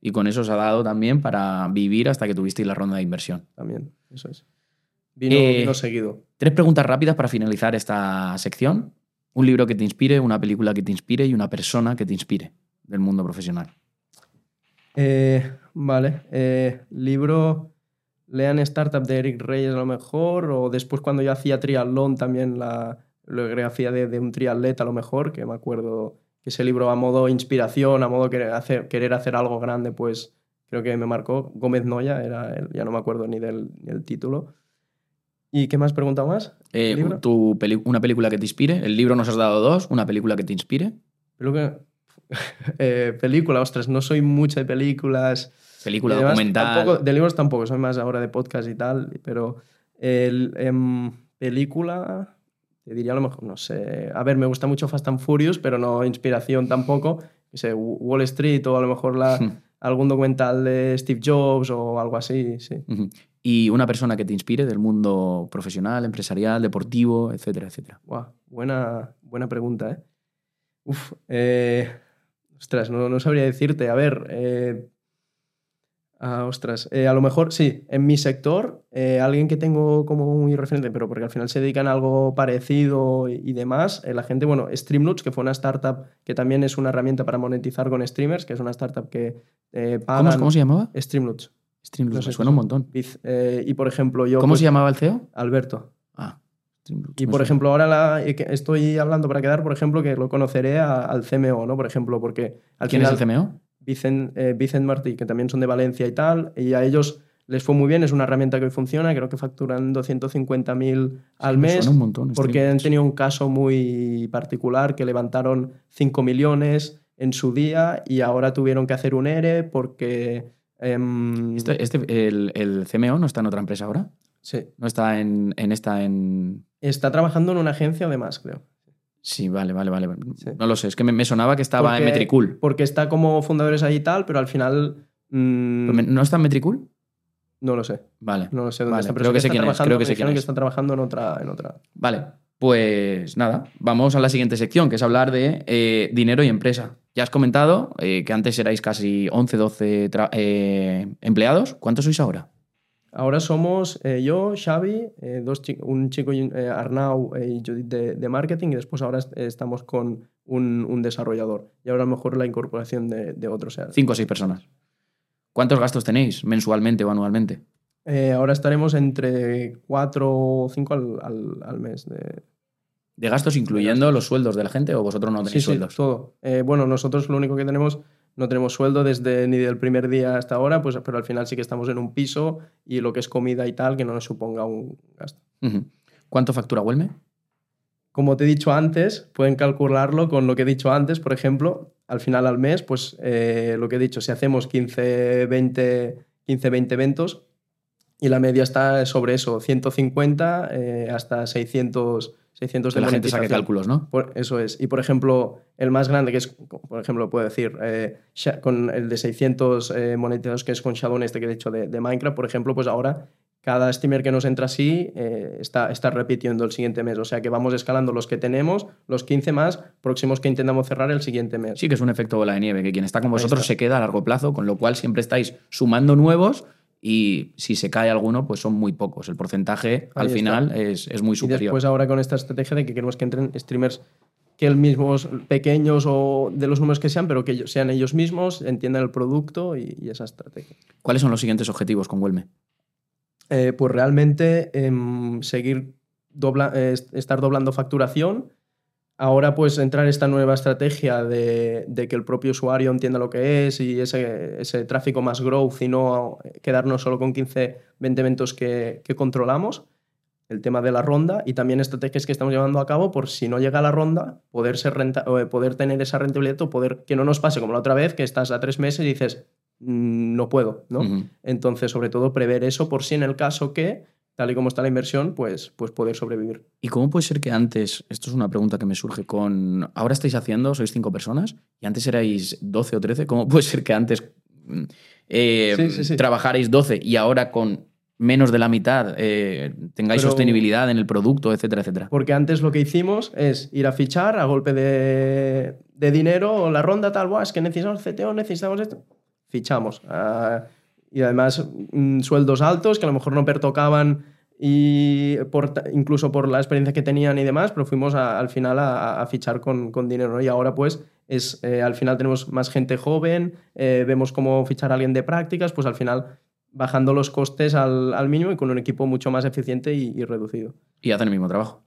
Speaker 1: Y con eso os ha dado también para vivir hasta que tuvisteis la ronda de inversión.
Speaker 2: También, eso es. Vino,
Speaker 1: Eh,
Speaker 2: vino seguido.
Speaker 1: Tres preguntas rápidas para finalizar esta sección. Un libro que te inspire, una película que te inspire y una persona que te inspire del mundo profesional.
Speaker 2: Eh, vale. eh, libro. Lean Startup de Eric Reyes a lo mejor. O después cuando yo hacía triatlón también la, biografía de, de un triatleta a lo mejor. Que me acuerdo ese libro a modo inspiración, a modo querer hacer, querer hacer algo grande, pues creo que me marcó. Gómez Noya era él, ya no me acuerdo ni del, ni título. ¿Y qué más pregunta más?
Speaker 1: Eh, tu una película que te inspire. El libro nos has dado dos. Una película que te inspire.
Speaker 2: Que- eh, película, ostras, no soy mucho de películas.
Speaker 1: Película
Speaker 2: además,
Speaker 1: documental.
Speaker 2: tampoco- de libros tampoco, soy más ahora de podcast y tal, pero el, em, película, te diría a lo mejor, no sé, a ver, me gusta mucho Fast and Furious, pero no inspiración tampoco, no sé, Wall Street o a lo mejor la,
Speaker 1: Hmm.
Speaker 2: algún documental de Steve Jobs o algo así, sí.
Speaker 1: Y una persona que te inspire del mundo profesional, empresarial, deportivo, etcétera, etcétera.
Speaker 2: Guau, buena, buena pregunta, ¿eh? Uf, eh, ostras, no, no sabría decirte. A ver, eh, ah, ostras, eh, a lo mejor sí, en mi sector, eh, alguien que tengo como muy referente, pero porque al final se dedican a algo parecido y, y demás, eh, la gente, bueno, Streamloots, que fue una startup que también es una herramienta para monetizar con streamers, que es una startup que pagan...
Speaker 1: ¿Cómo, cómo se llamaba?
Speaker 2: Streamloots.
Speaker 1: Streamloots,
Speaker 2: No sé
Speaker 1: suena un montón.
Speaker 2: Y por ejemplo, yo...
Speaker 1: ¿Cómo
Speaker 2: pues,
Speaker 1: se llamaba el CEO?
Speaker 2: Alberto.
Speaker 1: Ah.
Speaker 2: Y por ejemplo, ahora la- estoy hablando para quedar, por ejemplo, que lo conoceré a- al CMO, ¿no? Por ejemplo, porque al
Speaker 1: ¿Quién
Speaker 2: final
Speaker 1: es el CMO?
Speaker 2: Vicent, eh, Vicent Martí, que también son de Valencia y tal, y a ellos les fue muy bien, es una herramienta que hoy funciona, creo que facturan 250.000 al
Speaker 1: Me
Speaker 2: mes,
Speaker 1: suena un montón.
Speaker 2: porque han tenido un caso muy particular que levantaron 5 millones en su día y ahora tuvieron que hacer un ERE porque... em,
Speaker 1: Este, este- el, el CMO no está en otra empresa ahora.
Speaker 2: sí,
Speaker 1: No está en, en esta en.
Speaker 2: está trabajando en una agencia o demás, creo.
Speaker 1: Sí, vale, vale, vale.
Speaker 2: Sí.
Speaker 1: No lo sé, es que me, me sonaba que estaba en Metricool.
Speaker 2: Porque está como fundadores ahí y tal, pero al final... mm,
Speaker 1: Pero ¿No está en Metricool?
Speaker 2: no lo sé.
Speaker 1: Vale.
Speaker 2: No lo sé dónde
Speaker 1: Vale,
Speaker 2: está, pero
Speaker 1: creo
Speaker 2: sé
Speaker 1: que sé quién es, creo que sé quién
Speaker 2: dijeron que
Speaker 1: es.
Speaker 2: está trabajando en otra, en otra.
Speaker 1: Vale. Pues nada, vamos a la siguiente sección, que es hablar de eh, dinero y empresa. Ya has comentado eh, que antes erais casi 11, 12 tra- eh, empleados. ¿Cuántos sois ahora?
Speaker 2: Ahora somos eh, yo, Xavi, eh, dos chi- un chico, eh, Arnau eh, y Judith de, de marketing, y después ahora est- estamos con un, un desarrollador. Y ahora a lo mejor la incorporación de, de otros. o sea,
Speaker 1: Cinco o seis personas. ¿Cuántos gastos tenéis mensualmente o anualmente?
Speaker 2: ahora estaremos entre 4 o 5 al, al- al mes. De...
Speaker 1: ¿De gastos incluyendo los sueldos de la gente o vosotros no tenéis
Speaker 2: Sí, sí,
Speaker 1: sueldos?
Speaker 2: todo. Bueno, nosotros lo único que tenemos, no tenemos sueldo desde ni del primer día hasta ahora, pues, pero al final sí que estamos en un piso y lo que es comida y tal, que no nos suponga un gasto.
Speaker 1: ¿Cuánto factura Huelme?
Speaker 2: Como te he dicho antes, pueden calcularlo con lo que he dicho antes, por ejemplo, al final al mes, pues eh, lo que he dicho, si hacemos 15, 20, 15, 20 eventos y la media está sobre eso, 150 eh, hasta 600, 600
Speaker 1: Que
Speaker 2: de
Speaker 1: la gente saque cálculos, ¿no?
Speaker 2: Por- eso es. Y por ejemplo, el más grande, que es, por ejemplo, puedo decir, eh, con el de 600 eh, monetizados, que es con Shadow, este que he dicho de, de Minecraft, por ejemplo, pues ahora cada streamer que nos entra así eh, está, está repitiendo el siguiente mes. O sea que vamos escalando los que tenemos, los 15 más próximos que intentamos cerrar el siguiente mes.
Speaker 1: Sí, que es un efecto bola de nieve, que quien está con vosotros
Speaker 2: está.
Speaker 1: se queda a largo plazo, con lo cual siempre estáis sumando nuevos y si se cae alguno, pues son muy pocos. El porcentaje al
Speaker 2: está.
Speaker 1: final es, es muy
Speaker 2: Y
Speaker 1: superior.
Speaker 2: después ahora con esta estrategia de que queremos que entren streamers que el mismos pequeños o de los números que sean, pero que ellos- sean ellos mismos, entiendan el producto y, y esa estrategia.
Speaker 1: ¿Cuáles son los siguientes objetivos con Huelme?
Speaker 2: Eh, pues realmente em, seguir dobla- eh, est- estar doblando facturación. Ahora pues entrar esta nueva estrategia de, de que el propio usuario entienda lo que es y ese, ese tráfico más growth y no quedarnos solo con 15, 20 eventos que, que controlamos. El tema de la ronda y también estrategias que estamos llevando a cabo por si no llega la ronda, poder, ser renta- o, eh, poder tener esa rentabilidad o poder que no nos pase como la otra vez, que estás a tres meses y dices, "Mm, no puedo, ¿no? Entonces, sobre todo, prever eso por si en el caso que, tal y como está la inversión, pues, pues poder sobrevivir.
Speaker 1: ¿Y cómo puede ser que antes, esto es una pregunta que me surge con, ahora estáis haciendo, sois cinco personas y antes erais 12 o 13, ¿cómo puede ser que antes mm, eh,
Speaker 2: Sí, sí, sí.
Speaker 1: trabajarais 12 y ahora con menos de la mitad eh, tengáis
Speaker 2: Pero-
Speaker 1: sostenibilidad en el producto, etcétera, etcétera?
Speaker 2: Porque antes lo que hicimos es ir a fichar a golpe de, de dinero, o la ronda tal, "Buah, es que necesitamos CTO, necesitamos esto. Fichamos. Y además, mm, sueldos altos que a lo mejor no pertocaban y por, incluso por la experiencia que tenían y demás, pero fuimos a- al final a, fichar con, con dinero. Y ahora pues es, eh, al final tenemos más gente joven, eh, vemos cómo fichar a alguien de prácticas, pues al final bajando los costes al, al mínimo y con un equipo mucho más eficiente y reducido.
Speaker 1: Y hacen el mismo trabajo.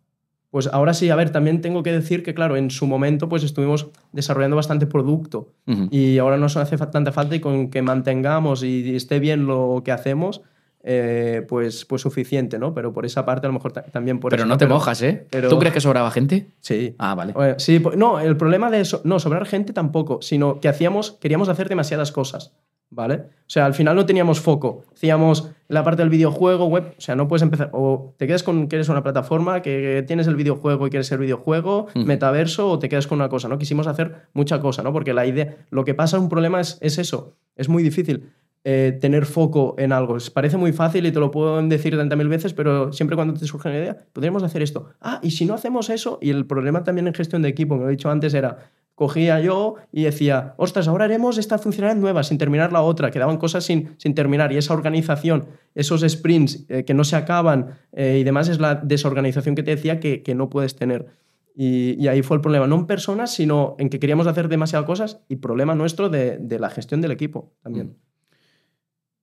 Speaker 2: Pues ahora sí, a ver, también tengo que decir que, claro, en su momento pues estuvimos desarrollando bastante producto
Speaker 1: Ujú.
Speaker 2: y ahora nos hace tanta falta y con que mantengamos y esté bien lo que hacemos, eh, pues, pues suficiente, ¿no? Pero por esa parte a lo mejor ta- también por
Speaker 1: pero
Speaker 2: eso,
Speaker 1: no te mojas, ¿eh?
Speaker 2: pero-
Speaker 1: ¿Tú crees que sobraba gente?
Speaker 2: Sí.
Speaker 1: Ah, vale.
Speaker 2: Eh, Sí, no, el problema de eso, no, sobrar gente tampoco, sino que hacíamos, queríamos hacer demasiadas cosas, ¿vale? O sea, al final no teníamos foco, hacíamos la parte del videojuego, web, o sea, no puedes empezar, o te quedas con que eres una plataforma, que tienes el videojuego y quieres ser videojuego, metaverso, o te quedas con una cosa, ¿no? Quisimos hacer mucha cosa, ¿no? Porque la idea, lo que pasa, un problema es, es eso, es muy difícil. eh, tener foco en algo. Parece muy fácil y te lo puedo decir 30.000 veces, pero siempre cuando te surge una idea, podríamos hacer esto. Ah, y si no hacemos eso, y el problema también en gestión de equipo, que lo he dicho antes, era, cogía yo y decía, ostras, ahora haremos esta funcionalidad nueva sin terminar la otra, quedaban cosas sin, sin terminar, y esa organización, esos sprints eh, que no se acaban eh, y demás, es la desorganización que te decía que, que no puedes tener. Y, y ahí fue el problema, no en personas, sino en que queríamos hacer demasiadas cosas y problema nuestro de, de la gestión del equipo también.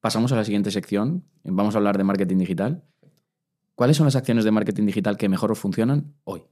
Speaker 1: Pasamos a la siguiente sección. Vamos a hablar de marketing digital. ¿Cuáles son las acciones de marketing digital que mejor funcionan hoy?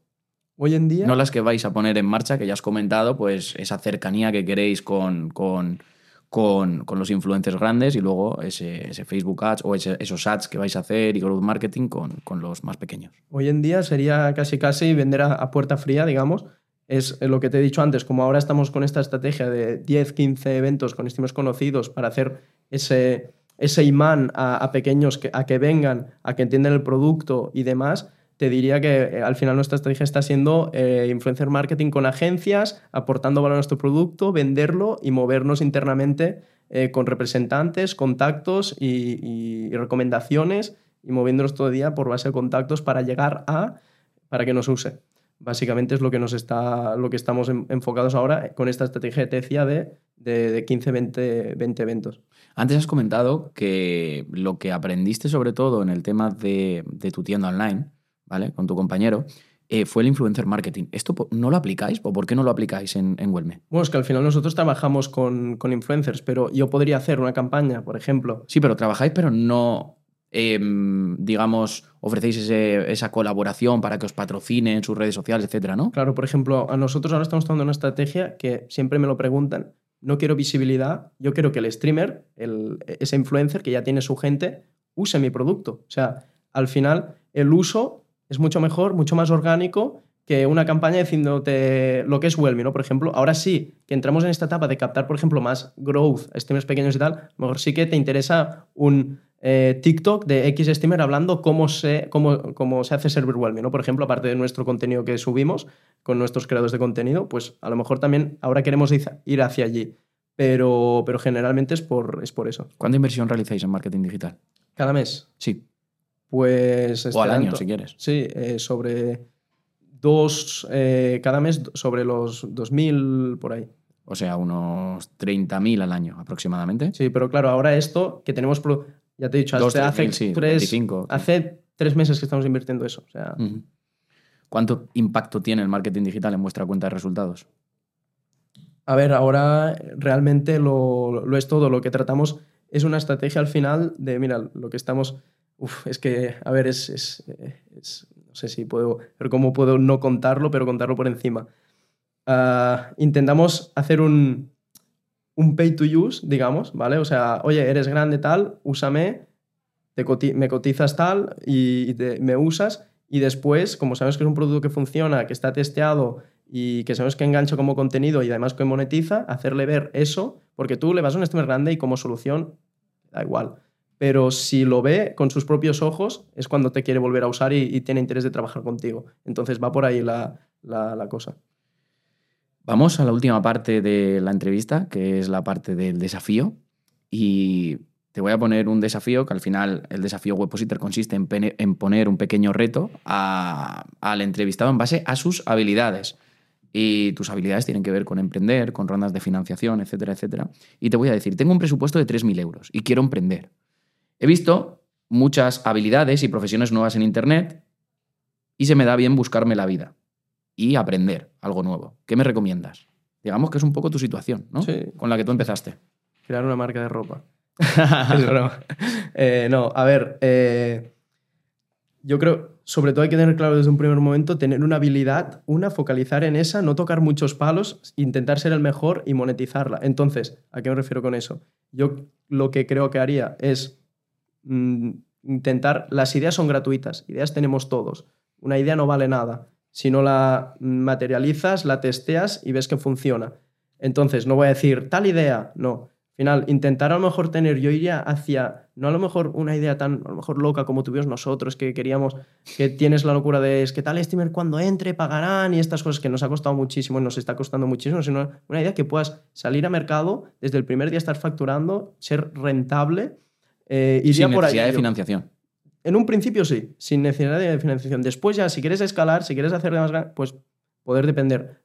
Speaker 2: Hoy en día...
Speaker 1: No las que vais a poner en marcha, que ya has comentado, pues esa cercanía que queréis con, con, con, con los influencers grandes y luego ese, ese Facebook Ads o ese- esos ads que vais a hacer y growth marketing con, con los más pequeños.
Speaker 2: Hoy en día sería casi casi vender a, a puerta fría, digamos. Es lo que te he dicho antes, como ahora estamos con esta estrategia de 10, 15 eventos con streamers conocidos para hacer ese, ese imán a, a pequeños que, a que vengan, a que entiendan el producto y demás, te diría que eh, al final nuestra estrategia está siendo eh, influencer marketing con agencias, aportando valor a nuestro producto, venderlo y movernos internamente eh, con representantes, contactos y, recomendaciones y moviéndonos todo el día por base de contactos para llegar a, para que nos use. Básicamente es lo que, nos está, lo que estamos en- enfocados ahora con esta estrategia que te decía de, de, de 15, 20, 20 eventos.
Speaker 1: Antes has comentado que lo que aprendiste sobre todo en el tema de, de tu tienda online, ¿vale? Con tu compañero, eh, fue el influencer marketing. ¿Esto no lo aplicáis o por qué no lo aplicáis en, en Huelme?
Speaker 2: Bueno, es que al final nosotros trabajamos con, con influencers, pero yo podría hacer una campaña, por ejemplo,
Speaker 1: Sí, pero trabajáis, pero no, em, digamos, ofrecéis ese- esa colaboración para que os patrocinen sus redes sociales, etcétera, ¿no?
Speaker 2: Claro, por ejemplo, a nosotros ahora estamos tomando una estrategia que siempre me lo preguntan. No quiero visibilidad, yo quiero que el streamer, el- ese influencer que ya tiene su gente, use mi producto. O sea, al final el uso es mucho mejor, mucho más orgánico que una campaña diciéndote lo que es Wellme, ¿no? Por ejemplo, ahora sí que entramos en esta etapa de captar, por ejemplo, más growth, streamers pequeños y tal, a lo mejor sí que te interesa un eh, TikTok de X streamer hablando cómo se, cómo, cómo se hace server whelming, ¿no? Por ejemplo, aparte de nuestro contenido que subimos con nuestros creadores de contenido, pues a lo mejor también ahora queremos ir hacia allí. Pero, pero generalmente es por, es por eso.
Speaker 1: ¿Cuánta inversión realizáis en marketing digital?
Speaker 2: ¿Cada mes?
Speaker 1: Sí.
Speaker 2: Pues...
Speaker 1: O al año, si quieres.
Speaker 2: Sí, eh, sobre dos... eh, cada mes sobre los 2.000 por ahí.
Speaker 1: O sea, unos 30.000 al año aproximadamente.
Speaker 2: Sí, pero claro, ahora esto que tenemos... Ya te he dicho,
Speaker 1: Dos,
Speaker 2: hace,
Speaker 1: tres
Speaker 2: hace
Speaker 1: mil, sí,
Speaker 2: tres,
Speaker 1: 25, sí.
Speaker 2: hace tres meses que estamos invirtiendo eso. O sea.
Speaker 1: ¿Cuánto impacto tiene el marketing digital en vuestra cuenta de resultados?
Speaker 2: A ver, ahora realmente lo, lo es todo. Lo que tratamos es una estrategia al final de, mira, lo que estamos... Es que, a ver, es, es- no sé si puedo, pero cómo puedo no contarlo, pero contarlo por encima. Ah, intentamos hacer un, un pay to use, digamos, ¿vale? O sea, oye, eres grande tal, úsame, me cotizas tal y, me usas y después, como sabes que es un producto que funciona, que está testeado y que sabes que engancha como contenido y además que monetiza, hacerle ver eso, porque tú le vas a un streamer grande y como solución da igual. Pero si lo ve con sus propios ojos, es cuando te quiere volver a usar y, tiene interés de trabajar contigo. Entonces va por ahí la, la- cosa.
Speaker 1: Vamos a la última parte de la entrevista, que es la parte del desafío. Y te voy a poner un desafío, que al final el desafío Webpositor consiste en, poner un pequeño reto al entrevistado en base a sus habilidades. Y tus habilidades tienen que ver con emprender, con rondas de financiación, etcétera, etcétera. Y te voy a decir, tengo un presupuesto de 3.000 euros y quiero emprender. He visto muchas habilidades y profesiones nuevas en Internet y se me da bien buscarme la vida y aprender algo nuevo. ¿Qué me recomiendas? Digamos que es un poco tu situación, ¿no?
Speaker 2: Sí.
Speaker 1: Con la que tú empezaste.
Speaker 2: Crear una marca de ropa. Es broma. Eh, no, a ver, eh, yo creo, sobre todo hay que tener claro desde un primer momento, tener una habilidad, una, focalizar en esa, no tocar muchos palos, intentar ser el mejor y monetizarla. Entonces, ¿a qué me refiero con eso? Yo lo que creo que haría es mm, intentar, las ideas son gratuitas, ideas tenemos todos, una idea no vale nada. Si no la materializas, la testeas y ves que funciona. Entonces, no voy a decir tal idea, no. Al final, intentar a lo mejor tener, yo iría hacia, no a lo mejor una idea tan, a lo mejor loca como tuvimos nosotros, que queríamos, que tienes la locura de, es que tal streamer cuando entre pagarán y estas cosas que nos ha costado muchísimo y nos está costando muchísimo, sino una idea que puedas salir a mercado, desde el primer día estar facturando, ser rentable, eh, iría
Speaker 1: Sin
Speaker 2: por ahí.
Speaker 1: necesidad de
Speaker 2: yo.
Speaker 1: financiación.
Speaker 2: En un principio sí, sin necesidad de financiación. Después ya, si quieres escalar, si quieres hacer de más pues poder depender.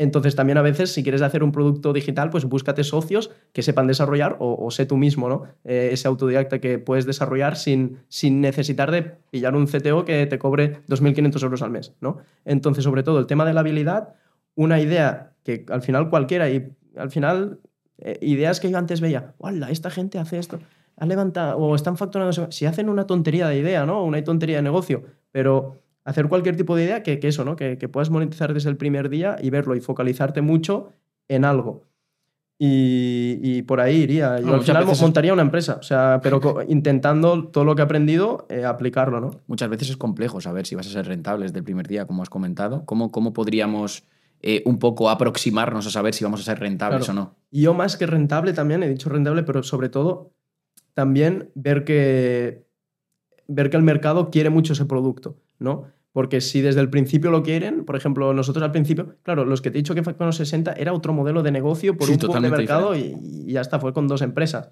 Speaker 2: Entonces también a veces, si quieres hacer un producto digital, pues búscate socios que sepan desarrollar o, o sé tú mismo, ¿no? Eh, ese autodidacta que puedes desarrollar sin, sin necesitar de pillar un CTO que te cobre 2.500 euros al mes, ¿no? Entonces, sobre todo, el tema de la habilidad, una idea que al final cualquiera, y al final, eh, ideas que yo antes veía, ¡Hola! Esta gente hace esto, ha levantado, o están facturando, eso". si hacen una tontería de idea, ¿no? Una tontería de negocio, pero hacer cualquier tipo de idea que, que eso, ¿no? Que, que puedas monetizar desde el primer día y verlo y focalizarte mucho en algo. Y, y por ahí iría. Yo
Speaker 1: No,
Speaker 2: al final
Speaker 1: veces
Speaker 2: montaría una empresa, o sea, pero intentando todo lo que he aprendido eh, aplicarlo, ¿no?
Speaker 1: Muchas veces es complejo saber si vas a ser rentable desde el primer día, como has comentado. ¿Cómo, cómo podríamos eh, un poco aproximarnos a saber si vamos a ser rentables
Speaker 2: Claro.
Speaker 1: o no?
Speaker 2: Y yo más que rentable también, he dicho rentable, pero sobre todo también ver que, ver que el mercado quiere mucho ese producto, ¿no? Porque si desde el principio lo quieren, por ejemplo, nosotros al principio, claro, los que te he dicho que fue con los 60 era otro modelo de negocio por
Speaker 1: Sí,
Speaker 2: un boom de mercado y, y ya está, fue con dos empresas.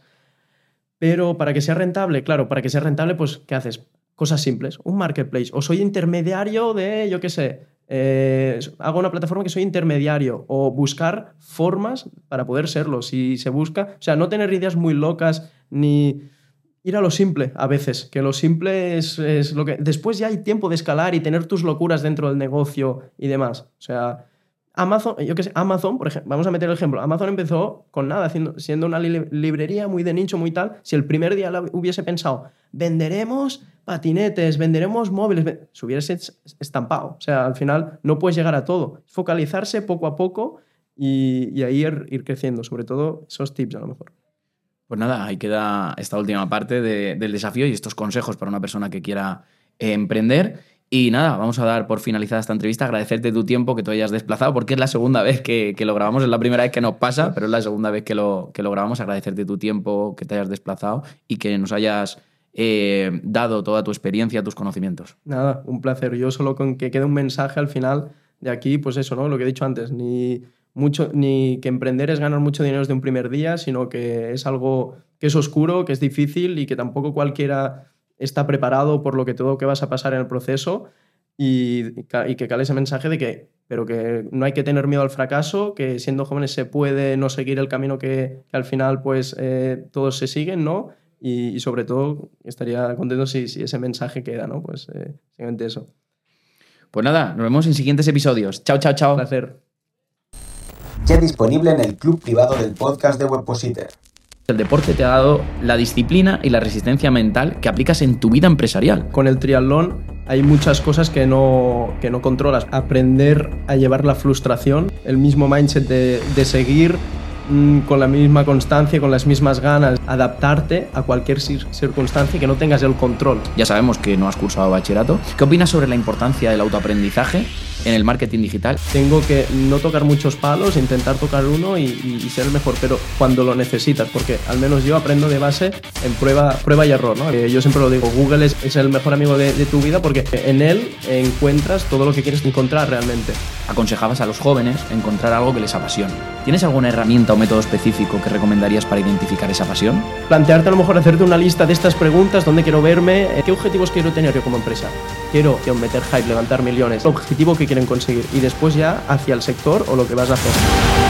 Speaker 2: Pero para que sea rentable, claro, para que sea rentable, pues, ¿qué haces? Cosas simples, un marketplace. O soy intermediario de, yo qué sé, eh, hago una plataforma que soy intermediario. O buscar formas para poder serlo. Si se busca, o sea, no tener ideas muy locas ni ir a lo simple a veces, que lo simple es, lo que... Después ya hay tiempo de escalar y tener tus locuras dentro del negocio y demás. O sea, Amazon, yo qué sé, Amazon, por ejemplo, vamos a meter el ejemplo. Amazon empezó con nada, haciendo, siendo una li- librería muy de nicho, muy tal. Si el primer día hubiese pensado, venderemos patinetes, venderemos móviles, se hubiese es- estampado. O sea, al final no puedes llegar a todo. Focalizarse poco a poco y, y ahí ir, ir creciendo. Sobre todo esos tips a lo mejor.
Speaker 1: Pues nada, ahí queda esta última parte de- del desafío y estos consejos para una persona que quiera eh, emprender. Y nada, vamos a dar por finalizada esta entrevista, agradecerte tu tiempo que tú hayas desplazado, porque es la segunda vez que, que, lo grabamos, es la primera vez que nos pasa, pero es la segunda vez que lo, que lo grabamos, agradecerte tu tiempo, que te hayas desplazado y que nos hayas eh, dado toda tu experiencia, tus conocimientos.
Speaker 2: Nada, un placer. Yo solo con que quede un mensaje al final de aquí, pues eso, ¿no? Lo que he dicho antes, ni, mucho, ni que emprender es ganar mucho dinero desde un primer día, sino que es algo que es oscuro, que es difícil y que tampoco cualquiera está preparado por lo que todo que vas a pasar en el proceso y, que cale ese mensaje de que, pero que no hay que tener miedo al fracaso, que siendo jóvenes se puede no seguir el camino que, que al final pues eh, todos se siguen, ¿no? Y, y, sobre todo estaría contento si, si, ese mensaje queda, ¿no? Pues eh, simplemente eso.
Speaker 1: Pues nada, nos vemos en siguientes episodios. Chao, chao, chao.
Speaker 2: Un placer.
Speaker 3: Ya disponible en el club privado del podcast de Webpositor.
Speaker 1: El deporte te ha dado la disciplina y la resistencia mental que aplicas en tu vida empresarial.
Speaker 2: Con el triatlón hay muchas cosas que no, que no controlas. Aprender a llevar la frustración, el mismo mindset de, de seguir con la misma constancia, con las mismas ganas, adaptarte a cualquier circunstancia y que no tengas el control.
Speaker 1: Ya sabemos que no has cursado bachillerato. ¿Qué opinas sobre la importancia del autoaprendizaje en el marketing digital?
Speaker 2: Tengo que no tocar muchos palos, intentar tocar uno y, y, y, ser el mejor, pero cuando lo necesitas, porque al menos yo aprendo de base en prueba, prueba y error. ¿no? Eh, yo siempre lo digo, Google es, es el mejor amigo de, de, tu vida porque en él encuentras todo lo que quieres encontrar realmente.
Speaker 1: Aconsejabas a los jóvenes encontrar algo que les apasione. ¿Tienes alguna herramienta o método específico que recomendarías para identificar esa pasión?
Speaker 2: Plantearte a lo mejor hacerte una lista de estas preguntas, dónde quiero verme, qué objetivos quiero tener yo como empresa. Quiero, quiero meter hype, levantar millones, el objetivo que quieren conseguir y después ya hacia el sector o lo que vas a hacer.